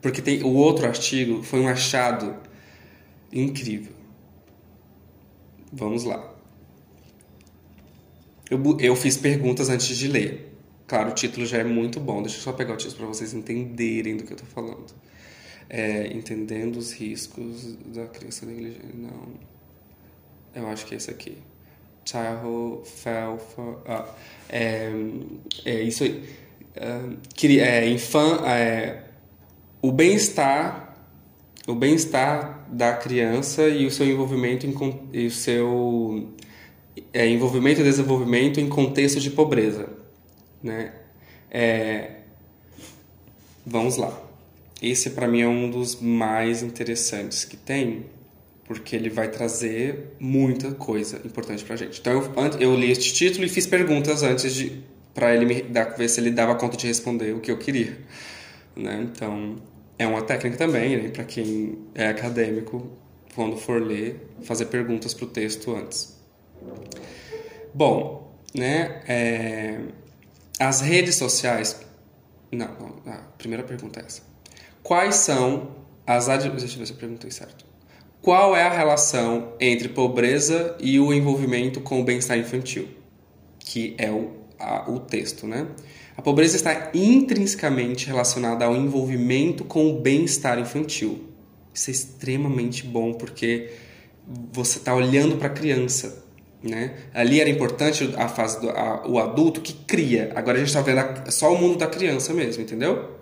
Porque tem o outro artigo foi um achado incrível. Vamos lá. Eu, eu fiz perguntas antes de ler. Claro, o título já é muito bom. Deixa eu só pegar o título para vocês entenderem do que eu estou falando. É, entendendo os riscos da criança negligente. Não. Eu acho que é esse aqui. Childhood fell for. Ah, é, é isso aí. É, é, infan, é, o bem-estar o bem-estar da criança e o seu envolvimento em, e o seu é, envolvimento e desenvolvimento em contexto de pobreza, né? É, vamos lá. Esse para mim é um dos mais interessantes que tem, porque ele vai trazer muita coisa importante para gente. Então eu, eu li este título e fiz perguntas antes de para ele me dar, ver se ele dava conta de responder o que eu queria, né? Então é uma técnica também, né, para quem é acadêmico, quando for ler, fazer perguntas para o texto antes. Bom, né, é, as redes sociais. Não, não, a primeira pergunta é essa. Quais são as. Deixa eu ver se eu perguntei certo. Qual é a relação entre pobreza e o envolvimento com o bem-estar infantil? Que é o, a, o texto, né? A pobreza está intrinsecamente relacionada ao envolvimento com o bem-estar infantil. Isso é extremamente bom porque você está olhando para a criança. Né? Ali era importante a fase do a, o adulto que cria. Agora a gente está vendo a, só o mundo da criança mesmo, entendeu?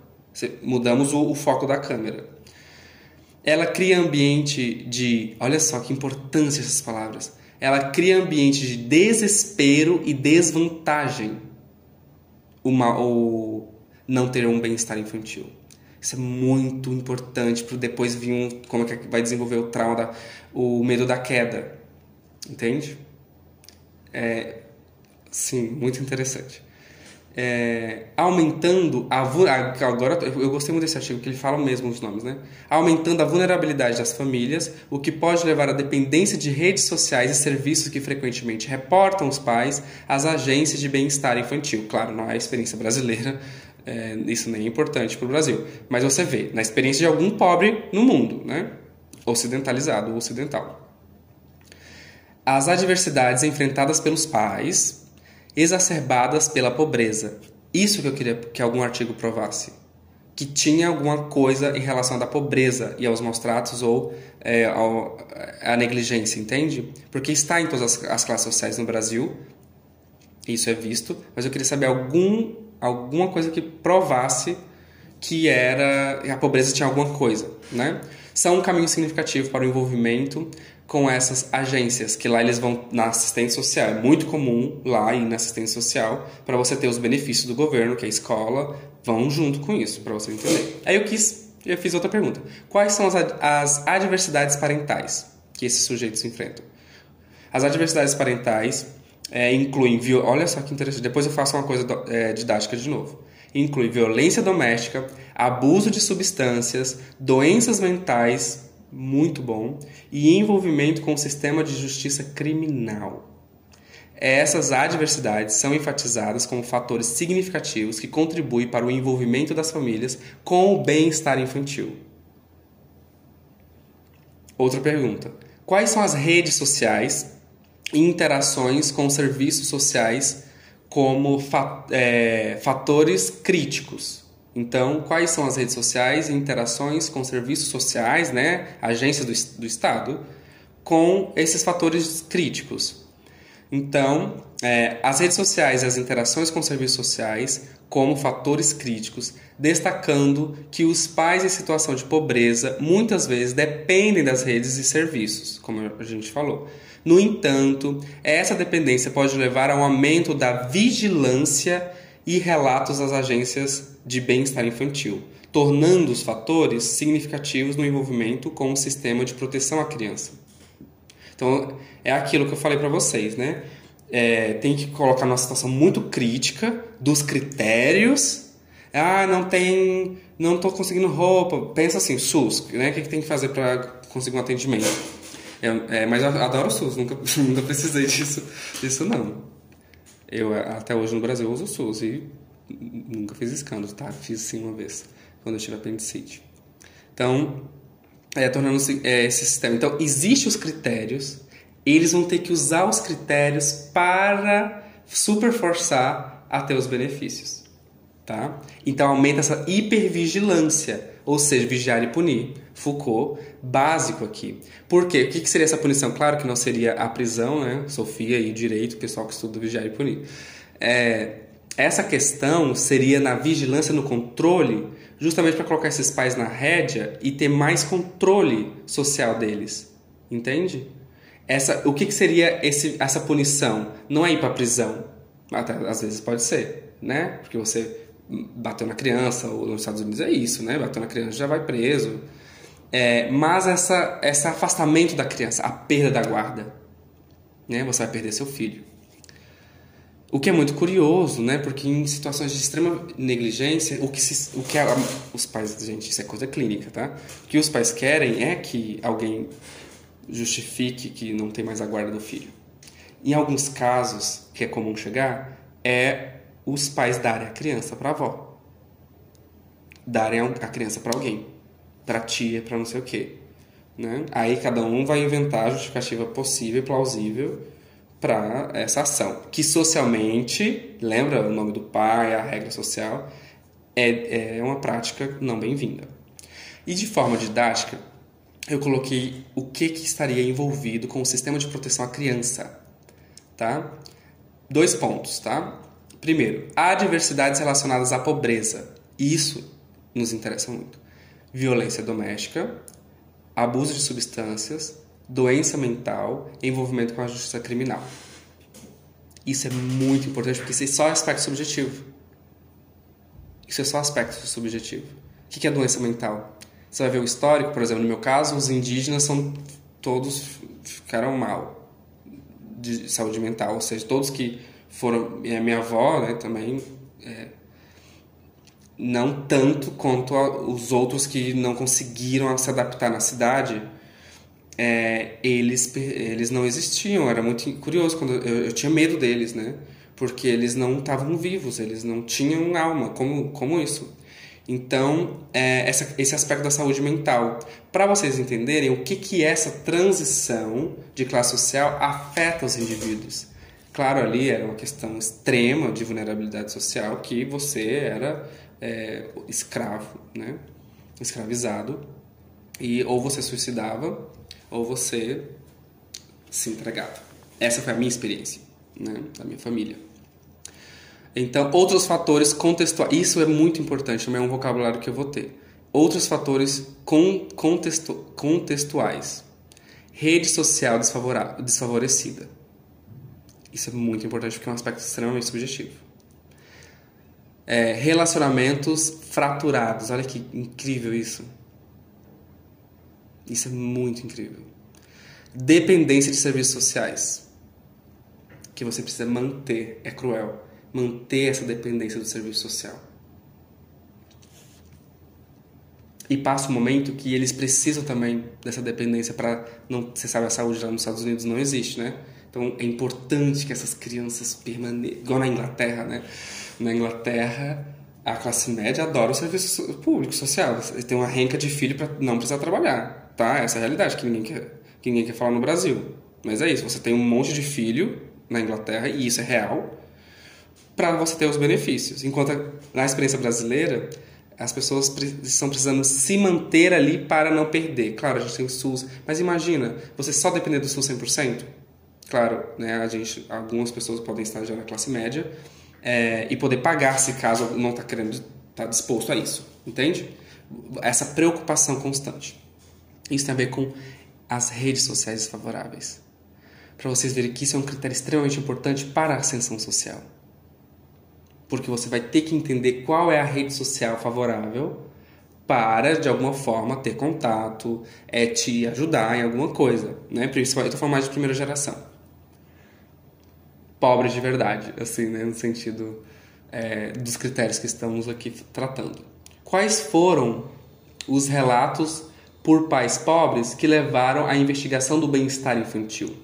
Mudamos o, o foco da câmera. Ela cria ambiente de. Olha só que importância essas palavras. Ela cria ambiente de desespero e desvantagem uma, o não ter um bem-estar infantil. Isso é muito importante para depois vir um, como é que vai desenvolver o trauma, da, o medo da queda. Entende? É, sim, muito interessante é, aumentando a agora eu gostei muito desse artigo que ele fala mesmo os nomes, né? Aumentando a vulnerabilidade das famílias, o que pode levar à dependência de redes sociais e serviços que frequentemente reportam os pais às agências de bem-estar infantil. Claro, não é a experiência brasileira, é, isso nem é importante para o Brasil, mas você vê na experiência de algum pobre no mundo, né? Ocidentalizado ou ocidental. As adversidades enfrentadas pelos pais exacerbadas pela pobreza. Isso que eu queria que algum artigo provasse. Que tinha alguma coisa em relação à pobreza e aos maus tratos ou é, ao, à negligência, entende? Porque está em todas as, as classes sociais no Brasil, isso é visto, mas eu queria saber algum, alguma coisa que provasse que era a pobreza tinha alguma coisa, né? São um caminho significativo para o envolvimento com essas agências, que lá eles vão na assistência social. É muito comum lá ir na assistência social para você ter os benefícios do governo, que é a escola, vão junto com isso, para você entender. Aí eu quis, eu fiz outra pergunta. Quais são as, as adversidades parentais que esses sujeitos enfrentam? As adversidades parentais é, incluem, viu? Olha só que interessante. Depois eu faço uma coisa é, didática de novo. Inclui violência doméstica, abuso de substâncias, doenças mentais muito bom, e envolvimento com o sistema de justiça criminal. Essas adversidades são enfatizadas como fatores significativos que contribuem para o envolvimento das famílias com o bem-estar infantil. Outra pergunta: quais são as redes sociais e interações com serviços sociais como é, fatores críticos então, quais são as redes sociais e interações com serviços sociais, né, agências do, do Estado, com esses fatores críticos? Então, é, as redes sociais e as interações com serviços sociais como fatores críticos, destacando que os pais em situação de pobreza muitas vezes dependem das redes e serviços, como a gente falou. No entanto, essa dependência pode levar a um aumento da vigilância e relatos às agências de bem-estar infantil, tornando os fatores significativos no envolvimento com o sistema de proteção à criança. Então, é aquilo que eu falei para vocês, né? É, tem que colocar numa situação muito crítica dos critérios. Ah, não tem, não estou conseguindo roupa. Pensa assim, SUS, né? O que, que tem que fazer para conseguir um atendimento? É, é, mas eu adoro o SUS, nunca, nunca precisei disso, disso não. Eu, até hoje no Brasil, uso o SUS e nunca fiz escândalo, tá? Fiz sim uma vez, quando eu tive apendicite. Então, é, tornando é, esse sistema. Então, existem os critérios, eles vão ter que usar os critérios para super forçar a ter os benefícios, tá? Então, aumenta essa hipervigilância, ou seja, vigiar e punir. Foucault, básico aqui. Por quê? O que seria essa punição? Claro que não seria a prisão, né? Sofia e direito, pessoal que estuda vigiar e punir. É, essa questão seria na vigilância, no controle, justamente para colocar esses pais na rédea e ter mais controle social deles. Entende? Essa, o que, que seria esse, essa punição? Não é ir para prisão. Até, às vezes pode ser, né? Porque você bateu na criança, ou nos Estados Unidos é isso, né? Bateu na criança, já vai preso é, mas essa, esse afastamento da criança, a perda da guarda, né? Você vai perder seu filho. O que é muito curioso, né? Porque em situações de extrema negligência, o que, se, o que a, os pais, gente, isso é coisa clínica, tá? O que os pais querem é que alguém justifique que não tem mais a guarda do filho. Em alguns casos, que é comum chegar, é os pais darem a criança para a avó, darem a criança para alguém para tia, para não sei o quê. Né? Aí cada um vai inventar a justificativa possível e plausível para essa ação, que socialmente, lembra o nome do pai, a regra social, é, é uma prática não bem-vinda. E de forma didática, eu coloquei o que, que estaria envolvido com o sistema de proteção à criança, tá? Dois pontos, tá? Primeiro, há diversidades relacionadas à pobreza. Isso nos interessa muito violência doméstica, abuso de substâncias, doença mental, envolvimento com a justiça criminal. Isso é muito importante porque isso é só aspecto subjetivo. Isso é só aspecto subjetivo. O que é doença mental? Você vai ver o histórico, por exemplo, no meu caso, os indígenas são todos ficaram mal de saúde mental, ou seja, todos que foram, e a minha avó, né, também é, não tanto quanto os outros que não conseguiram se adaptar na cidade, é, eles, eles não existiam. Era muito curioso, quando eu, eu tinha medo deles, né? Porque eles não estavam vivos, eles não tinham alma. Como, como isso? Então, é, essa, esse aspecto da saúde mental. Para vocês entenderem o que, que essa transição de classe social afeta os indivíduos. Claro, ali era uma questão extrema de vulnerabilidade social, que você era é, escravo, né? escravizado, e ou você suicidava ou você se entregava. Essa foi a minha experiência, né? da minha família. Então, outros fatores contextuais, isso é muito importante, também é um vocabulário que eu vou ter. Outros fatores con, contextu, contextuais. Rede social desfavorecida. Isso é muito importante porque é um aspecto extremamente subjetivo. É, relacionamentos fraturados. Olha que incrível isso. Isso é muito incrível. Dependência de serviços sociais. Que você precisa manter. É cruel. Manter essa dependência do serviço social. E passa um momento que eles precisam também dessa dependência para não, você sabe a saúde lá nos Estados Unidos não existe, né? Então é importante que essas crianças permaneçam, igual na Inglaterra, né? Na Inglaterra, a classe média adora o serviço público social. Tem uma renca de filho para não precisar trabalhar, tá? Essa é a realidade que ninguém quer, que ninguém quer falar no Brasil. Mas é isso, você tem um monte de filho na Inglaterra e isso é real para você ter os benefícios. Enquanto na experiência brasileira, as pessoas estão precisando se manter ali para não perder. Claro, a gente tem o SUS, mas imagina, você só depender do SUS 100%? Claro, né, a gente, algumas pessoas podem estar já na classe média é, e poder pagar se caso não está querendo, está disposto a isso, entende? Essa preocupação constante. Isso tem a ver com as redes sociais desfavoráveis. Para vocês verem que isso é um critério extremamente importante para a ascensão social. Porque você vai ter que entender qual é a rede social favorável para, de alguma forma, ter contato, é te ajudar em alguma coisa, né? Principalmente, eu tô falando mais de primeira geração. Pobre de verdade, assim, né? No sentido é, dos critérios que estamos aqui tratando. Quais foram os relatos por pais pobres que levaram à investigação do bem-estar infantil?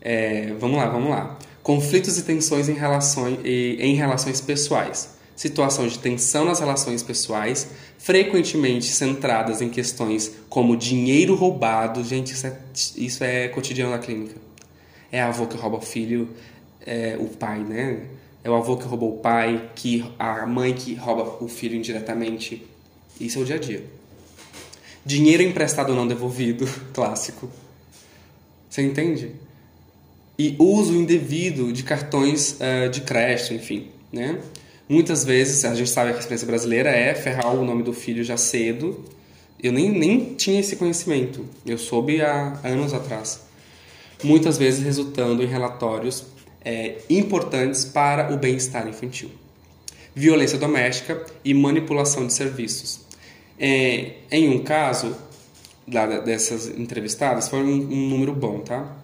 É, vamos lá, vamos lá. Conflitos e tensões em relações, em relações pessoais situações de tensão nas relações pessoais, frequentemente centradas em questões como dinheiro roubado. Gente, isso é, isso é cotidiano na clínica. É a avô que rouba o filho, é o pai, né? É o avô que roubou o pai, que a mãe que rouba o filho indiretamente. Isso é o dia a dia. Dinheiro emprestado não devolvido, clássico. Você entende? E uso indevido de cartões uh, de crédito, enfim, né? Muitas vezes, a gente sabe que a experiência brasileira é ferrar o nome do filho já cedo. Eu nem, nem tinha esse conhecimento, eu soube há anos atrás. Muitas vezes resultando em relatórios é, importantes para o bem-estar infantil. Violência doméstica e manipulação de serviços. É, em um caso dessas entrevistadas, foi um, um número bom, tá?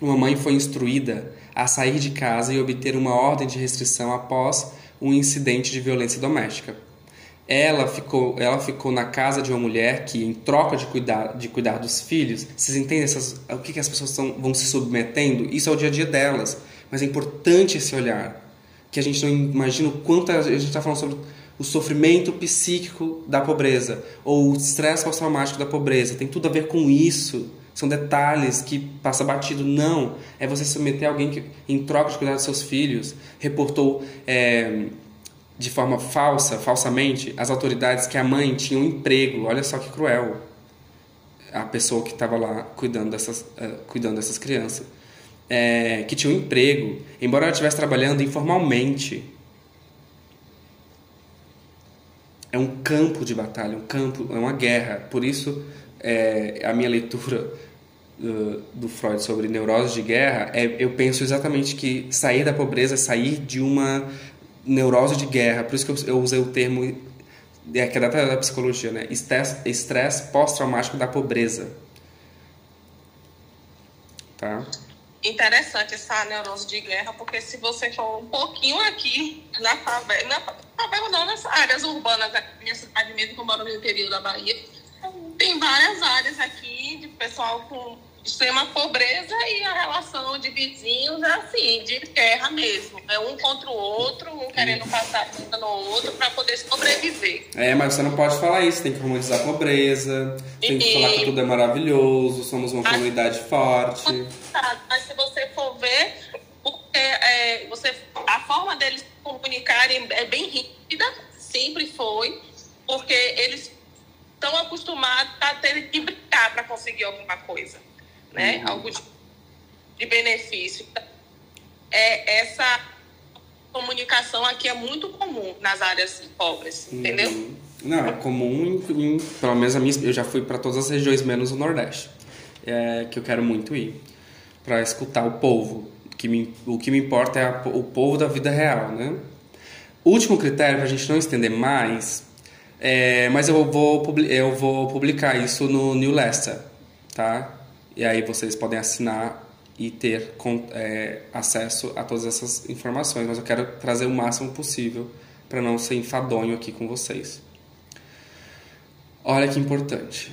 Uma mãe foi instruída a sair de casa e obter uma ordem de restrição após um incidente de violência doméstica. Ela ficou, ela ficou na casa de uma mulher que, em troca de cuidar, de cuidar dos filhos, vocês entendem essas, o que, que as pessoas tão, vão se submetendo? Isso é o dia a dia delas. Mas é importante esse olhar, que a gente não imagina o quanto a gente está falando sobre o sofrimento psíquico da pobreza ou o estresse pós-traumático da pobreza. Tem tudo a ver com isso. São detalhes que passa batido. Não. É você submeter alguém que, em troca de cuidar dos seus filhos, reportou é, de forma falsa, falsamente, as autoridades que a mãe tinha um emprego. Olha só que cruel. A pessoa que estava lá cuidando dessas, uh, cuidando dessas crianças. É, que tinha um emprego, embora ela estivesse trabalhando informalmente. É um campo de batalha, um campo, é uma guerra. Por isso, é, a minha leitura do, do, Freud sobre neurose de guerra, é, eu penso exatamente que sair da pobreza é sair de uma neurose de guerra. Por isso que eu, eu usei o termo é, que é da, da psicologia, né? Estresse pós-traumático da pobreza. Tá? Interessante essa neurose de guerra, porque se você for um pouquinho aqui na favela, na favela não, nas áreas urbanas da minha cidade mesmo, que eu moro no interior da Bahia, tem várias áreas aqui de pessoal com extrema pobreza e a relação de vizinhos é assim, de guerra mesmo. É um contra o outro, um querendo passar a no outro para poder sobreviver. É, mas você não pode falar isso, tem que romantizar a pobreza, tem que falar que tudo é maravilhoso, somos uma comunidade forte. Mas se você for ver, é, você, a forma deles comunicarem é bem rígida, sempre foi, porque eles estão acostumados a ter que brincar para conseguir alguma coisa, né? Uhum. Algo de, de benefício. É, essa comunicação aqui é muito comum nas áreas pobres, uhum. entendeu? Não, é comum, em, em, pelo menos a minha, eu já fui para todas as regiões menos o Nordeste, é, que eu quero muito ir, para escutar o povo. Que me, o que me importa é a, o povo da vida real, né? Último critério, para a gente não estender mais, é, mas eu vou, eu vou publicar isso no New Leicester, tá? E aí vocês podem assinar e ter é, acesso a todas essas informações. Mas eu quero trazer o máximo possível para não ser enfadonho aqui com vocês. Olha que importante.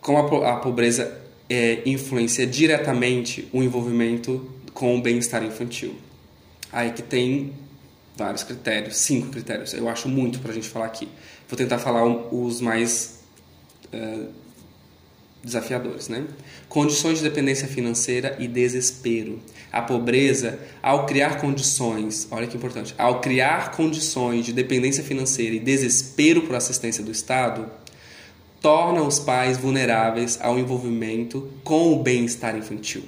Como a, a pobreza é, influencia diretamente o envolvimento com o bem-estar infantil. Aí que tem vários critérios, cinco critérios. Eu acho muito para a gente falar aqui. Vou tentar falar os mais uh, desafiadores, né? Condições de dependência financeira e desespero. A pobreza, ao criar condições, olha que importante, ao criar condições de dependência financeira e desespero por assistência do Estado, torna os pais vulneráveis ao envolvimento com o bem-estar infantil.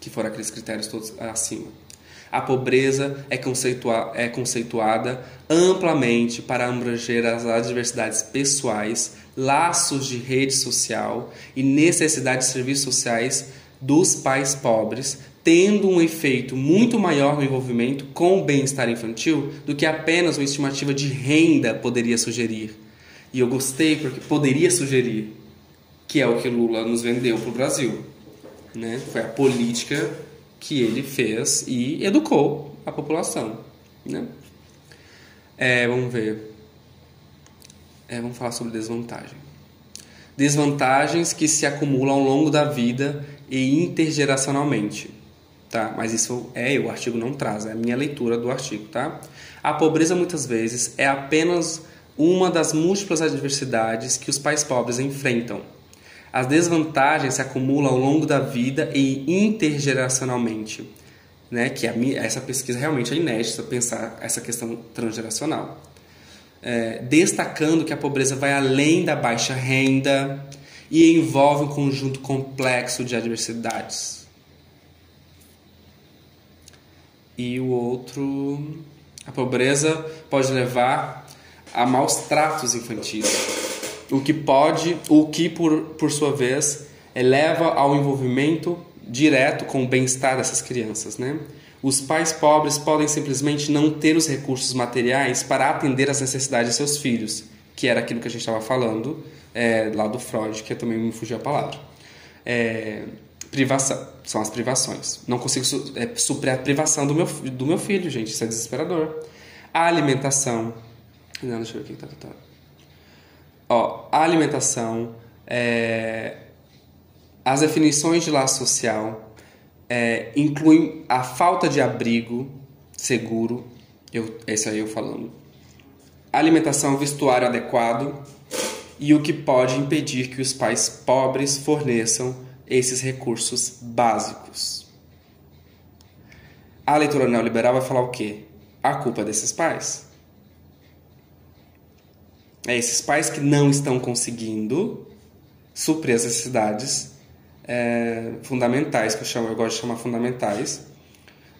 que foram aqueles critérios todos acima. A pobreza é, conceitua é conceituada amplamente para abranger as adversidades pessoais, laços de rede social e necessidades de serviços sociais dos pais pobres, tendo um efeito muito maior no envolvimento com o bem-estar infantil do que apenas uma estimativa de renda poderia sugerir. E eu gostei porque poderia sugerir, que é o que Lula nos vendeu para o Brasil. Né? Foi a política que ele fez e educou a população. Né? É, vamos ver. É, vamos falar sobre desvantagem. Desvantagens que se acumulam ao longo da vida e intergeracionalmente. Tá? Mas isso é o artigo não traz, é a minha leitura do artigo. Tá? A pobreza muitas vezes é apenas uma das múltiplas adversidades que os pais pobres enfrentam as desvantagens se acumulam ao longo da vida e intergeracionalmente, né? Que a, essa pesquisa realmente é inédita pensar essa questão transgeracional, é, destacando que a pobreza vai além da baixa renda e envolve um conjunto complexo de adversidades. E o outro, a pobreza pode levar a maus tratos infantis o que pode, o que por, por sua vez leva ao envolvimento direto com o bem-estar dessas crianças, né? Os pais pobres podem simplesmente não ter os recursos materiais para atender às necessidades de seus filhos, que era aquilo que a gente estava falando é, lá do Freud, que também me fugiu a palavra. É, privação, são as privações. Não consigo su é, suprir a privação do meu, do meu filho, gente, isso é desesperador. A alimentação. Não, deixa eu ver aqui. Tá, tá, tá. Ó, a alimentação, é, as definições de laço social é, incluem a falta de abrigo seguro, eu, esse aí eu falando, alimentação, vestuário adequado e o que pode impedir que os pais pobres forneçam esses recursos básicos. A leitura neoliberal vai falar o quê? A culpa é desses pais. É esses pais que não estão conseguindo suprir as necessidades é, fundamentais, que eu, chamo, eu gosto de chamar fundamentais,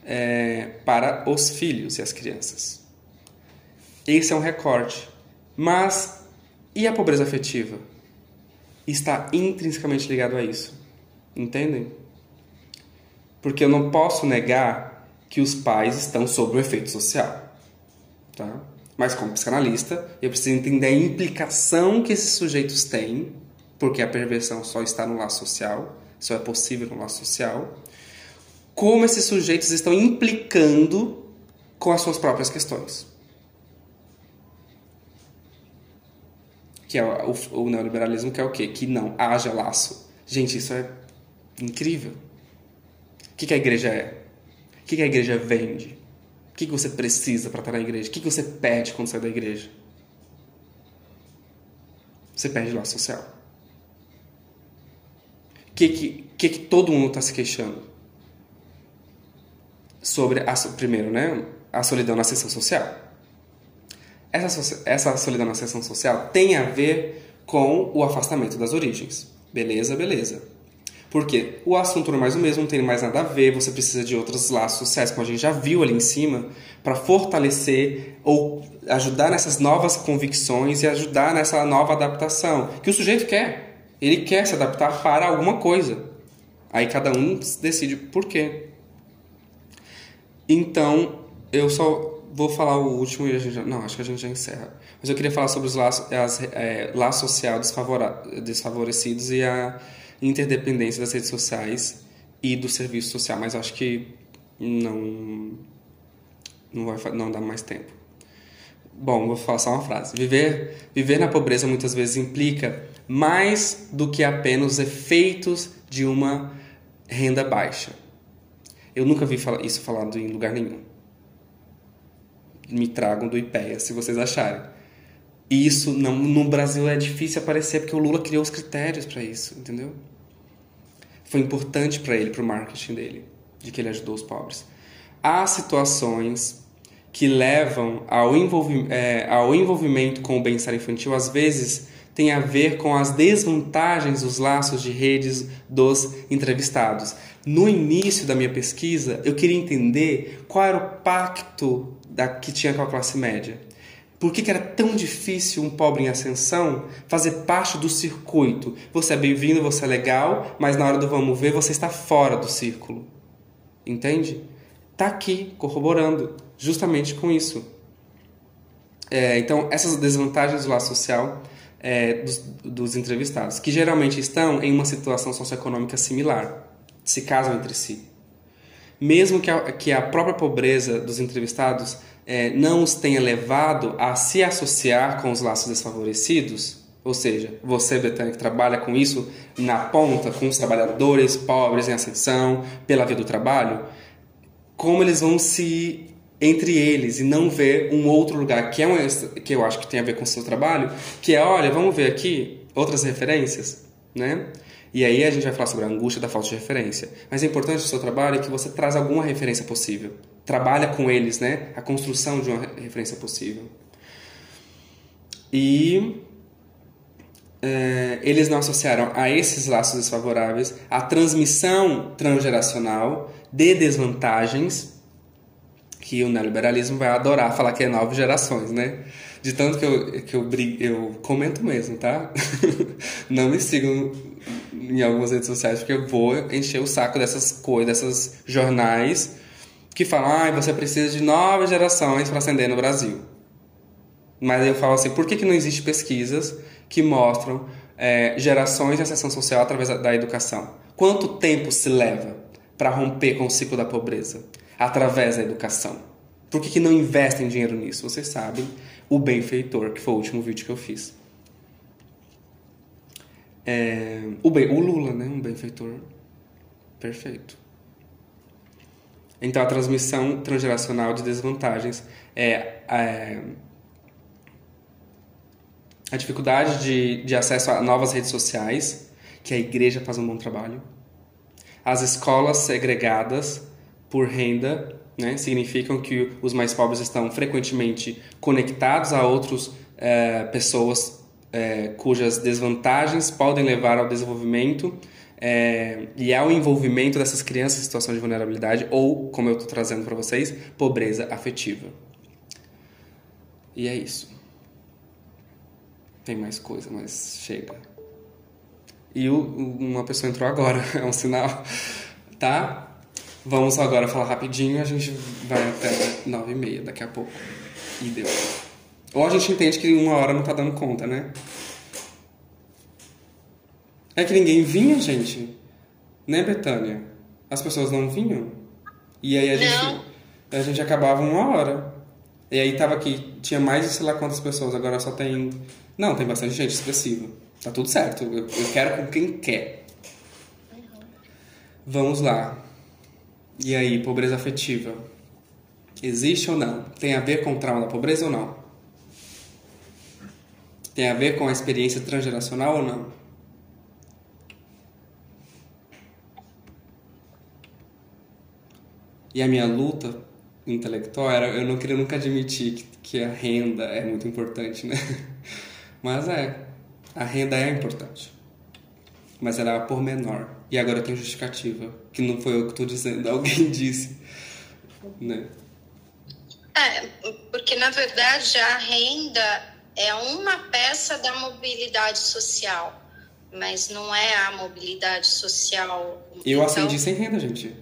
é, para os filhos e as crianças. Esse é um recorte. Mas e a pobreza afetiva? Está intrinsecamente ligado a isso. Entendem? Porque eu não posso negar que os pais estão sob o efeito social. Tá? Mas como psicanalista, eu preciso entender a implicação que esses sujeitos têm, porque a perversão só está no laço social, só é possível no laço social. Como esses sujeitos estão implicando com as suas próprias questões. Que é o, o neoliberalismo, que é o quê? Que não haja laço. Gente, isso é incrível. O que, que a igreja é? O que, que a igreja vende? Que, que você precisa para estar na igreja? O que, que você perde quando sai da igreja? Você perde laço social. O que, que, que, que todo mundo está se queixando? Sobre, a, primeiro, né? A solidão na sessão social. Essa, essa solidão na sessão social tem a ver com o afastamento das origens. Beleza, beleza. Porque o assunto não é mais o mesmo, não tem mais nada a ver, você precisa de outros laços sociais, como a gente já viu ali em cima, para fortalecer ou ajudar nessas novas convicções e ajudar nessa nova adaptação. Que o sujeito quer. Ele quer se adaptar para alguma coisa. Aí cada um decide por quê. Então, eu só vou falar o último e a gente já, Não, acho que a gente já encerra. Mas eu queria falar sobre os laços, é, laços sociais desfavorecidos e a interdependência das redes sociais e do serviço social, mas acho que não não vai não dá mais tempo. Bom, vou falar só uma frase. Viver viver na pobreza muitas vezes implica mais do que apenas os efeitos de uma renda baixa. Eu nunca vi isso falado em lugar nenhum. Me tragam do IPEA, se vocês acharem. E isso não, no Brasil é difícil aparecer porque o Lula criou os critérios para isso, entendeu? Foi importante para ele, para o marketing dele, de que ele ajudou os pobres. Há situações que levam ao, envolvi é, ao envolvimento com o bem-estar infantil, às vezes tem a ver com as desvantagens dos laços de redes dos entrevistados. No início da minha pesquisa, eu queria entender qual era o pacto da, que tinha com a classe média. Por que, que, era tão difícil um pobre em ascensão fazer parte do circuito? Você é bem-vindo, você é legal, mas na hora do vamos ver você está fora do círculo. Entende? Está aqui corroborando justamente com isso. É, então, essas desvantagens do laço social é, dos, dos entrevistados, que geralmente estão em uma situação socioeconômica similar, se casam entre si. Mesmo que a, que a própria pobreza dos entrevistados é, não os tenha levado a se associar com os laços desfavorecidos, ou seja, você, Betânia, que trabalha com isso na ponta, com os trabalhadores pobres em ascensão, pela via do trabalho, como eles vão se entre eles e não ver um outro lugar que é um, que eu acho que tem a ver com o seu trabalho, que é, olha, vamos ver aqui outras referências, né? E aí a gente vai falar sobre a angústia da falta de referência. Mas é importante o seu trabalho é que você traz alguma referência possível. Trabalha com eles, né? A construção de uma referência possível. E é, eles não associaram a esses laços desfavoráveis a transmissão transgeracional de desvantagens que o neoliberalismo vai adorar falar que é nove gerações, né? De tanto que eu, que eu, eu comento mesmo, tá? Não me sigam em algumas redes sociais porque eu vou encher o saco dessas coisas, desses jornais que falam, ah, você precisa de nove gerações para ascender no Brasil. Mas eu falo assim, por que, que não existe pesquisas que mostram é, gerações de ascensão social através da educação? Quanto tempo se leva para romper com o ciclo da pobreza? através da educação. Por que, que não investem dinheiro nisso? Vocês sabem, o benfeitor, que foi o último vídeo que eu fiz. É, o, o Lula, né? Um benfeitor perfeito. Então, a transmissão transgeracional de desvantagens é, é a dificuldade de, de acesso a novas redes sociais, que a igreja faz um bom trabalho, as escolas segregadas por renda, né, significam que os mais pobres estão frequentemente conectados a outras é, pessoas é, cujas desvantagens podem levar ao desenvolvimento é, e ao envolvimento dessas crianças em situação de vulnerabilidade ou, como eu estou trazendo para vocês, pobreza afetiva. E é isso. Tem mais coisa, mas chega. E o, uma pessoa entrou agora, é um sinal, tá? Vamos agora falar rapidinho, a gente vai até nove e meia daqui a pouco. E deu. Ou a gente entende que uma hora não tá dando conta, né? É que ninguém vinha, gente. Né, Betânia? As pessoas não vinham. E aí a gente, a gente acabava uma hora. E aí tava aqui, tinha mais de sei lá quantas pessoas, agora só tem. Não, tem bastante gente expressiva. Tá tudo certo. Eu, eu quero com quem quer. Vamos lá. E aí, pobreza afetiva? Existe ou não? Tem a ver com o trauma da pobreza ou não? Tem a ver com a experiência transgeracional ou não? E a minha luta intelectual era eu não queria nunca admitir que, que a renda é muito importante, né? Mas é, a renda é importante. Mas ela é por menor. E agora tem justificativa, que não foi eu que estou dizendo, alguém disse, né? É, porque na verdade a renda é uma peça da mobilidade social, mas não é a mobilidade social. Eu então, acendi sem renda, gente.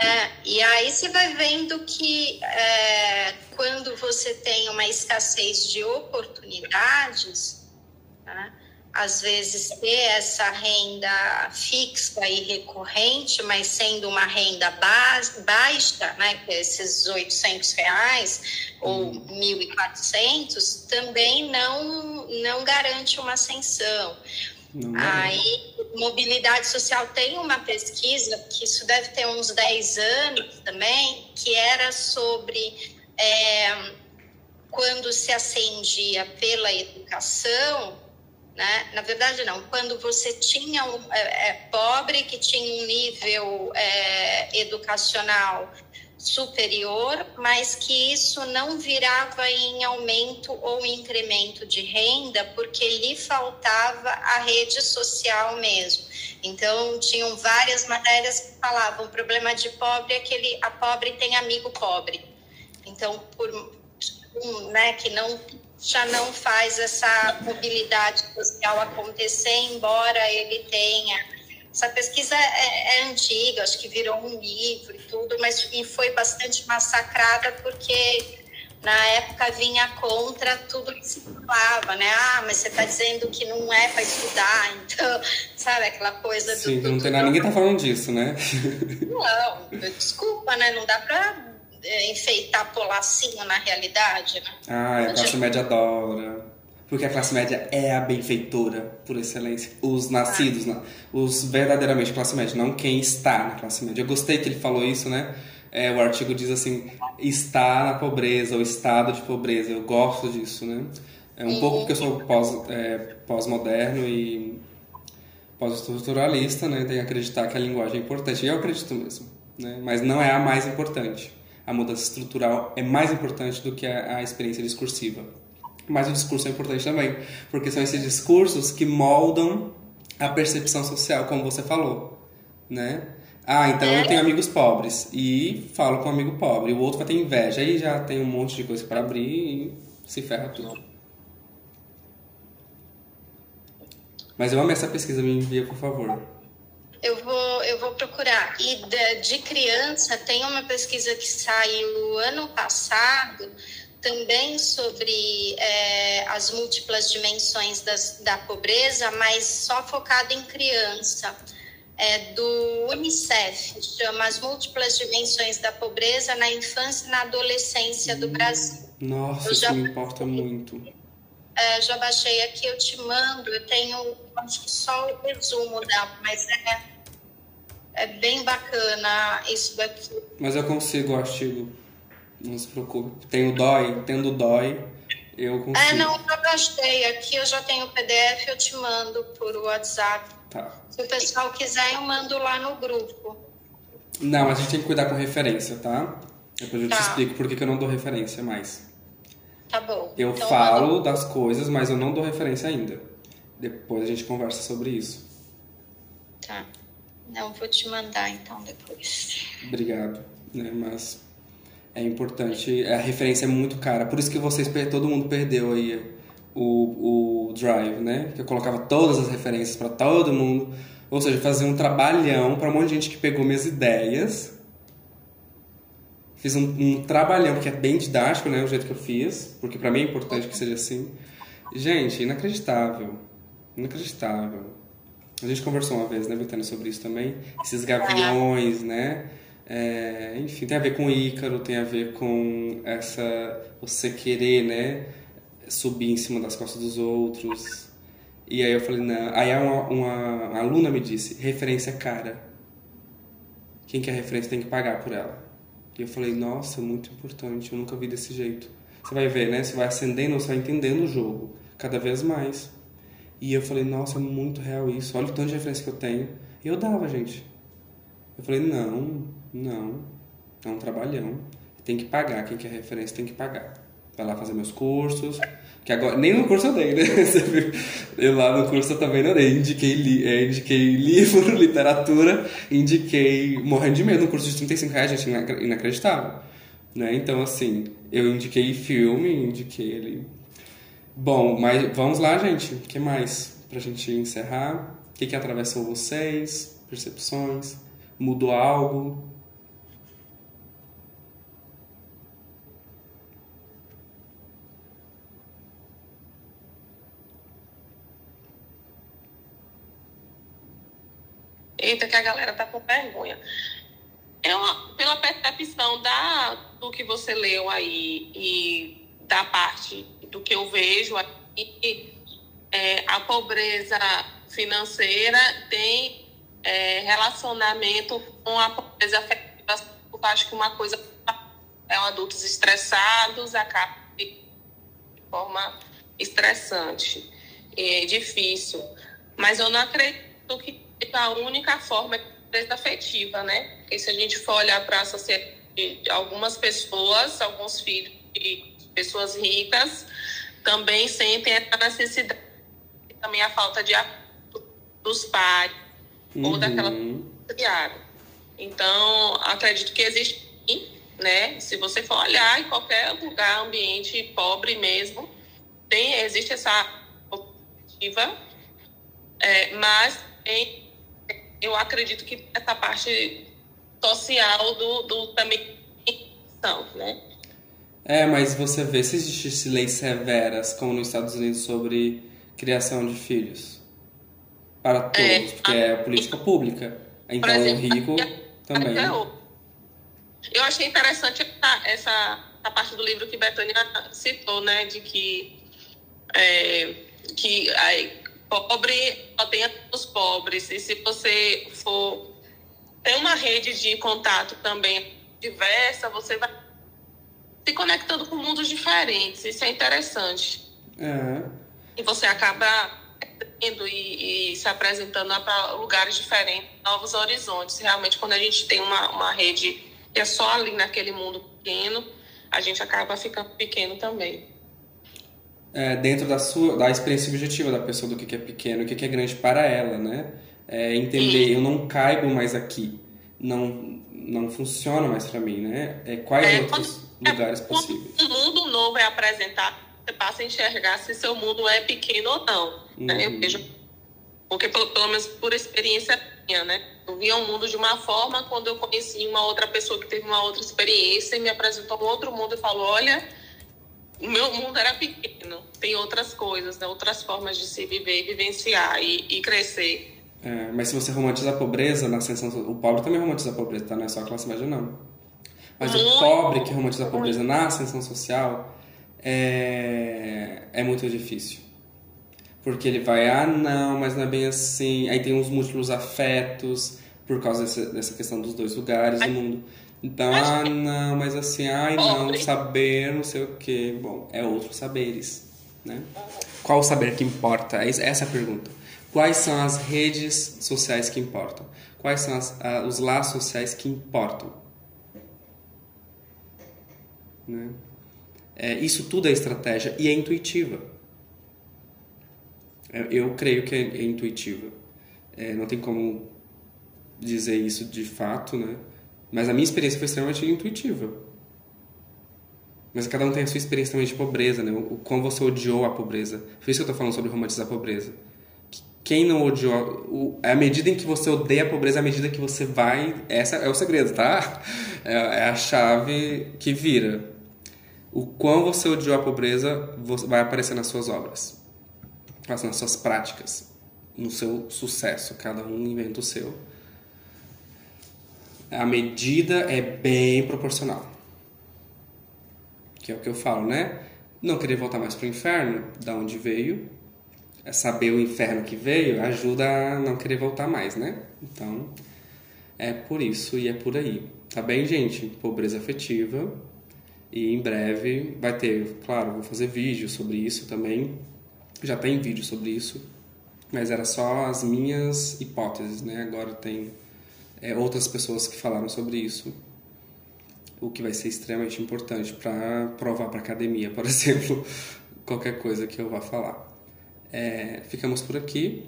É, e aí você vai vendo que é, quando você tem uma escassez de oportunidades, né, às vezes ter essa renda fixa e recorrente, mas sendo uma renda baixa, né, é esses 800 reais ou 1.400, uhum. também não, não garante uma ascensão. Aí, mobilidade social tem uma pesquisa, que isso deve ter uns 10 anos também, que era sobre é, quando se ascendia pela educação, né? Na verdade, não. Quando você tinha um é, é, pobre que tinha um nível é, educacional superior, mas que isso não virava em aumento ou incremento de renda, porque lhe faltava a rede social mesmo. Então, tinham várias matérias que falavam: o problema de pobre é que ele, a pobre tem amigo pobre. Então, por né, que não já não faz essa mobilidade social acontecer, embora ele tenha essa pesquisa é, é, antiga, acho que virou um livro e tudo, mas e foi bastante massacrada porque na época vinha contra tudo que se falava, né? Ah, mas você está dizendo que não é para estudar, então, sabe aquela coisa do. Sim, do, não tem nada, ninguém tá falando disso, né? Não, desculpa, né? Não dá para é, enfeitar polacinho na realidade, né? Ah, a classe média adora. Porque a classe média é a benfeitora, por excelência. Os nascidos, ah. os verdadeiramente classe média, não quem está na classe média. Eu gostei que ele falou isso, né? É, o artigo diz assim, está na pobreza, o estado de pobreza. Eu gosto disso, né? É um pouco porque eu sou pós, é, pós-moderno e pós-estruturalista, né? Tem que acreditar que a linguagem é importante. E eu acredito mesmo, né? Mas não é a mais importante. A mudança estrutural é mais importante do que a, a experiência discursiva. Mas o discurso é importante também, porque são esses discursos que moldam a percepção social, como você falou, né? Ah, então eu tenho amigos pobres e falo com um amigo pobre, o outro vai ter inveja, aí já tem um monte de coisa para abrir e se ferra tudo. Mas eu amo essa pesquisa, me envia, por favor. Eu vou, eu vou procurar. E de, de criança, tem uma pesquisa que saiu ano passado também sobre é, as múltiplas dimensões das, da pobreza, mas só focado em criança. É do Unicef, chama As Múltiplas Dimensões da Pobreza na Infância e na Adolescência do Brasil. Nossa, isso me importa muito. É, já baixei aqui, eu te mando. Eu tenho, acho que só o resumo da, mas é, é bem bacana isso daqui. Mas eu consigo o artigo. Não se preocupe. Tem o DOI, tendo o DOI, eu consigo. É, não, eu gostei. Aqui eu já tenho o PDF, eu te mando por WhatsApp. Tá. Se o pessoal quiser, eu mando lá no grupo. Não, mas a gente tem que cuidar com referência, tá? Depois eu tá. te explico por que, eu não dou referência mais. Tá bom. Eu então, falo das coisas, mas eu não dou referência ainda. Depois a gente conversa sobre isso. Tá. Não, vou te mandar então depois. Obrigado. Né, mas é importante. A referência é muito cara. Por isso que vocês, todo mundo perdeu aí o, o Drive, né? Que eu colocava todas as referências para todo mundo. Ou seja, fazia um trabalhão para um monte de gente que pegou minhas ideias. Fiz um, um trabalhão, porque é bem didático, né? O jeito que eu fiz. Porque para mim é importante que seja assim. Gente, inacreditável. Inacreditável. A gente conversou uma vez, né, Betânia, sobre isso também. Esses gaviões, né? É, enfim, tem a ver com Ícaro, tem a ver com essa você querer, né, subir em cima das costas dos outros. E aí eu falei, não. Aí uma, uma, uma aluna me disse, referência cara. Quem quer referência tem que pagar por ela. E eu falei, nossa, muito importante, eu nunca vi desse jeito. Você vai ver, né? Você vai acendendo, você vai entendendo o jogo cada vez mais. E eu falei, nossa, é muito real isso. Olha o tanto de referência que eu tenho. E eu dava, gente. Eu falei, não, não, é um trabalhão. Tem que pagar, quem quer referência tem que pagar. Vai lá fazer meus cursos. Que agora, nem no curso eu dei, né? Eu lá no curso eu também não dei. Indiquei, li, é, indiquei livro, literatura, indiquei morrendo de medo no curso de 35 reais, gente, inacreditável. Né? Então, assim, eu indiquei filme, indiquei ele. Bom, mas vamos lá, gente. O que mais? Pra gente encerrar. O que, que atravessou vocês? Percepções? Mudou algo? Eita, que a galera tá com vergonha. É uma, pela percepção da, do que você leu aí e da parte do que eu vejo aqui, é, a pobreza financeira tem é, relacionamento com a pobreza afetiva. Eu acho que uma coisa é adultos estressados, acaba de forma estressante, é difícil. Mas eu não acredito que a única forma é afetiva, né? Porque se a gente for olhar para a sociedade de algumas pessoas, alguns filhos de pessoas ricas, também sentem essa necessidade, também a falta de dos pais uhum. ou daquela criada. Então, acredito que existe, né? Se você for olhar em qualquer lugar, ambiente pobre mesmo, tem, existe essa perspectiva, é, mas tem, eu acredito que essa parte social do, do também né? É, mas você vê se existisse leis severas, como nos Estados Unidos, sobre criação de filhos para todos, é, porque a... é política pública. Então, exemplo, o rico também. Eu achei interessante essa, essa, essa parte do livro que Betânia citou, né, de que é, que aí, pobre só tem os pobres. E se você for ter uma rede de contato também diversa, você vai se conectando com mundos diferentes. Isso é interessante. É. E você acaba indo e, e se apresentando para lugares diferentes, novos horizontes. Realmente, quando a gente tem uma, uma rede que é só ali naquele mundo pequeno, a gente acaba ficando pequeno também é, dentro da sua da experiência subjetiva da pessoa do que, é pequeno, o que, é grande para ela, né? É entender, eu não caibo mais aqui, não não funciona mais para mim, né? É, quais é, outros quando, lugares possíveis? Um mundo novo é apresentado, você passa a enxergar se seu mundo é pequeno ou não. Uhum. Né? Eu uhum. vejo, porque pelo, pelo menos por experiência minha, né? Eu via o mundo de uma forma quando eu conheci uma outra pessoa que teve uma outra experiência e me apresentou um outro mundo e falou, olha o meu mundo era pequeno. Tem outras coisas, né? outras formas de se viver, vivenciar e, e crescer. É, mas se você romantiza a pobreza na ascensão... O pobre também romantiza a pobreza, tá? Não é só a classe média, não. Mas muito, o pobre que romantiza a pobreza muito. na ascensão social é, é muito difícil. Porque ele vai, ah, não, mas não é bem assim. Aí tem uns múltiplos afetos por causa dessa, dessa questão dos dois lugares do mundo. Então, ah, não, mas assim, ai não, saber, não sei o que. Bom, é outros saberes, né? Qual o saber que importa? É essa é a pergunta. Quais são as redes sociais que importam? Quais são as, uh, os laços sociais que importam? Né? É, isso tudo é estratégia e é intuitiva. É, eu creio que é, é intuitiva. É, não tem como dizer isso de fato, né? Mas a minha experiência foi extremamente intuitiva. Mas cada um tem a sua experiência também de pobreza, né? O como você odiou a pobreza. Foi isso que eu tô falando sobre romantizar a pobreza. Quem não odiou... O, a medida em que você odeia a pobreza, é a medida que você vai... Essa é o segredo, tá? É, é a chave que vira. O quão você odiou a pobreza vai aparecer nas suas obras. Nas suas práticas. No seu sucesso. Cada um inventa o seu a medida é bem proporcional. Que é o que eu falo, né? Não querer voltar mais para o inferno, da onde veio, é saber o inferno que veio, ajuda a não querer voltar mais, né? Então, é por isso e é por aí. Tá bem, gente? Pobreza afetiva. E em breve vai ter, claro, vou fazer vídeo sobre isso também. Já tem vídeo sobre isso, mas era só as minhas hipóteses, né? Agora tem é, outras pessoas que falaram sobre isso, o que vai ser extremamente importante para provar para academia, por exemplo, qualquer coisa que eu vá falar. É, ficamos por aqui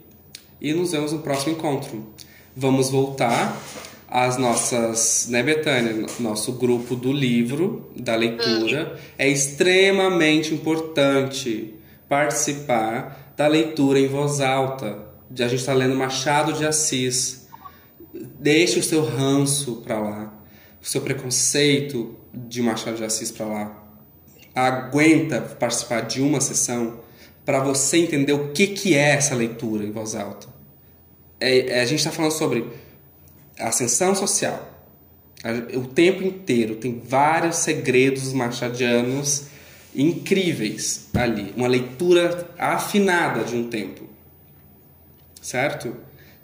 e nos vemos no próximo encontro. Vamos voltar às nossas, né, Betânia? Nosso grupo do livro, da leitura. É extremamente importante participar da leitura em voz alta. A gente está lendo Machado de Assis Deixe o seu ranço para lá, o seu preconceito de Machado de Assis para lá. Aguenta participar de uma sessão para você entender o que, que é essa leitura em voz alta. É, é, a gente está falando sobre ascensão social. O tempo inteiro tem vários segredos machadianos incríveis ali. Uma leitura afinada de um tempo. Certo?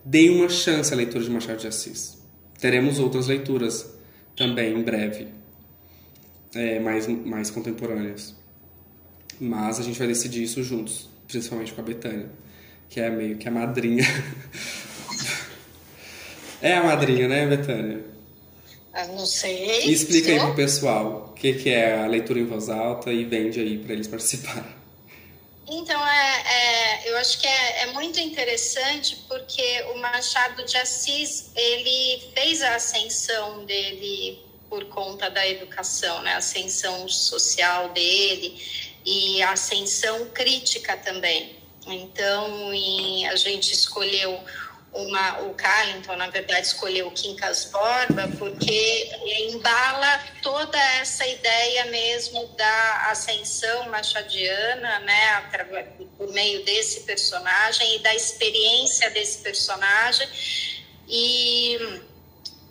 Dê uma chance à leitura de Machado de Assis. Teremos outras leituras também em breve, é, mais, mais contemporâneas. Mas a gente vai decidir isso juntos, principalmente com a Betânia, que é meio que a madrinha. é a madrinha, né, Betânia? Eu não sei. E explica aí pro pessoal o que, que é a leitura em voz alta e vende aí para eles participarem. Então, é, é, eu acho que é, é, muito interessante porque o Machado de Assis, ele fez a ascensão dele por conta da educação, né? A ascensão social dele e a ascensão crítica também. Então, em, a gente escolheu uma, o Carlington, na verdade, escolheu o Quincas Borba porque embala toda essa ideia mesmo da ascensão machadiana, né, por meio desse personagem e da experiência desse personagem. E,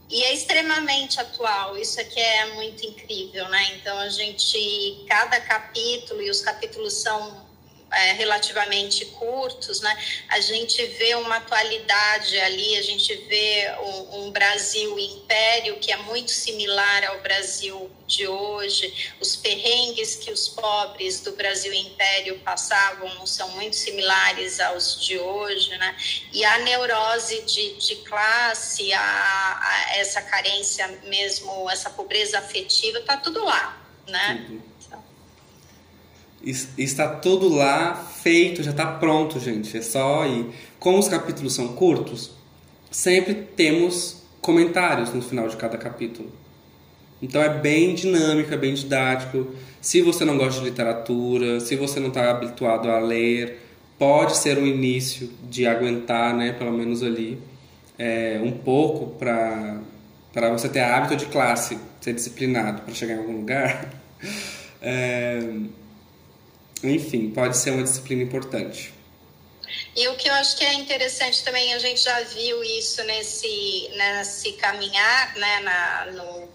e é extremamente atual, isso aqui é muito incrível, né? Então, a gente, cada capítulo, e os capítulos são é, relativamente curtos, né, a gente vê uma atualidade ali, a gente vê um, um, Brasil império que é muito similar ao Brasil de hoje, os perrengues que os pobres do Brasil império passavam são muito similares aos de hoje, né, e a neurose de, de classe, a, a essa carência mesmo, essa pobreza afetiva, está tudo lá, né? Uhum. Está tudo lá feito, já está pronto, gente. É só ir. Como os capítulos são curtos, sempre temos comentários no final de cada capítulo. Então é bem dinâmico, é bem didático. Se você não gosta de literatura, se você não está habituado a ler, pode ser um início de aguentar, né, pelo menos ali, é, um pouco para você ter hábito de classe, ser disciplinado para chegar em algum lugar. É, enfim, pode ser uma disciplina importante. E o que eu acho que é interessante também, a gente já viu isso nesse, nesse caminhar, né, na, no,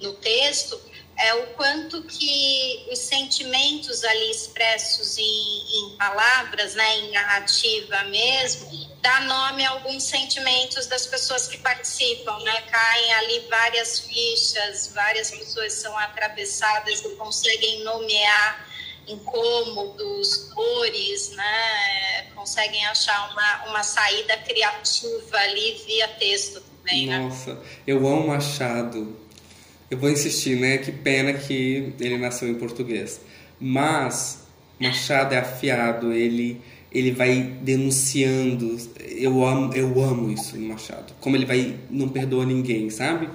no texto, é o quanto que os sentimentos ali expressos em, em palavras, né, em narrativa mesmo, dá nome a alguns sentimentos das pessoas que participam, né? Caem ali várias fichas, várias pessoas são atravessadas e conseguem nomear incômodos, dores, né? Conseguem achar uma, uma saída criativa ali via texto também, né? Nossa, eu amo Machado. Eu vou insistir, né? Que pena que ele nasceu em português. Mas Machado é afiado, ele ele vai denunciando. Eu amo, eu amo isso no Machado. Como ele vai não perdoa ninguém, sabe?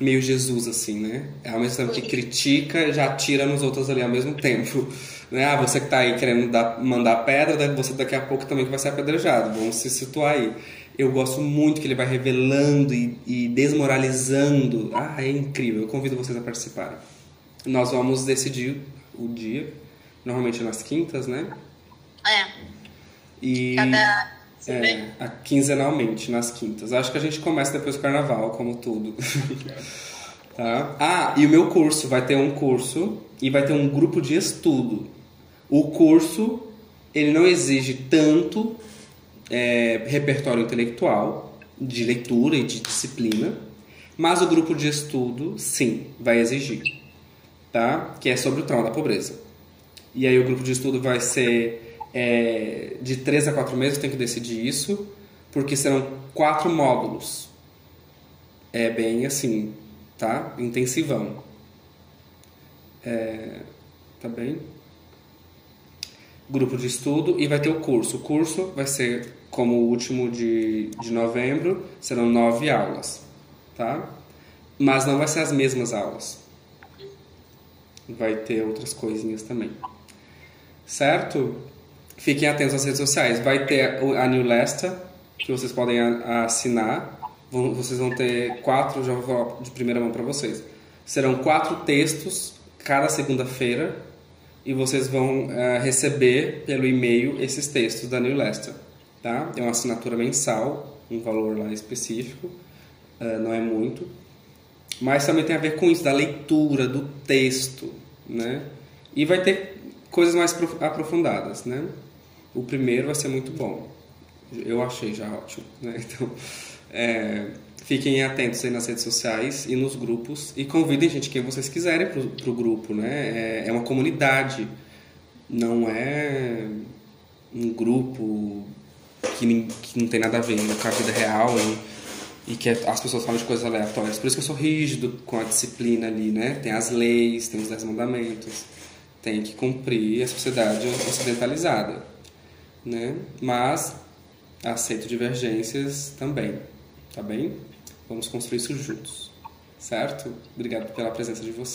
Meio Jesus, assim, né? É ao mesmo tempo que critica, já atira nos outros ali ao mesmo tempo. Né? Ah, você que tá aí querendo dar, mandar pedra, você daqui a pouco também que vai ser apedrejado. Vamos se situar aí. Eu gosto muito que ele vai revelando e, e desmoralizando. Ah, é incrível. Eu convido vocês a participarem. Nós vamos decidir o dia, normalmente nas quintas, né? É. E... Cada é, a, quinzenalmente, nas quintas. Acho que a gente começa depois do carnaval, como tudo. tá? Ah, e o meu curso vai ter um curso e vai ter um grupo de estudo. O curso, ele não exige tanto é, repertório intelectual, de leitura e de disciplina, mas o grupo de estudo, sim, vai exigir. Tá? Que é sobre o trauma da pobreza. E aí o grupo de estudo vai ser é, de três a quatro meses, tem que decidir isso, porque serão quatro módulos. É bem assim, tá? Intensivão. É, tá bem? Grupo de estudo e vai ter o curso. O curso vai ser como o último de, de novembro, serão nove aulas, tá? Mas não vai ser as mesmas aulas. Vai ter outras coisinhas também. Certo? Fiquem atentos às redes sociais. Vai ter a New Lesta, que vocês podem assinar. Vocês vão ter quatro, já vou falar de primeira mão para vocês. Serão quatro textos cada segunda-feira e vocês vão uh, receber pelo e-mail esses textos da New Lesta. Tá? É uma assinatura mensal, um valor lá específico, uh, não é muito. Mas também tem a ver com isso, da leitura, do texto, né? E vai ter coisas mais aprofundadas, né? O primeiro vai ser muito bom. Eu achei já ótimo. Né? Então, é, fiquem atentos aí nas redes sociais e nos grupos e convidem, gente, quem vocês quiserem para o grupo. Né? É, é uma comunidade, não é um grupo que, que não tem nada a ver com a vida real. e que as pessoas falam de coisas aleatórias. Por isso que eu sou rígido com a disciplina ali, né? Tem as leis, tem os dez mandamentos, tem que cumprir a sociedade ocidentalizada, né? Mas aceito divergências também, tá bem? Vamos construir isso juntos, certo? Obrigado pela presença de você.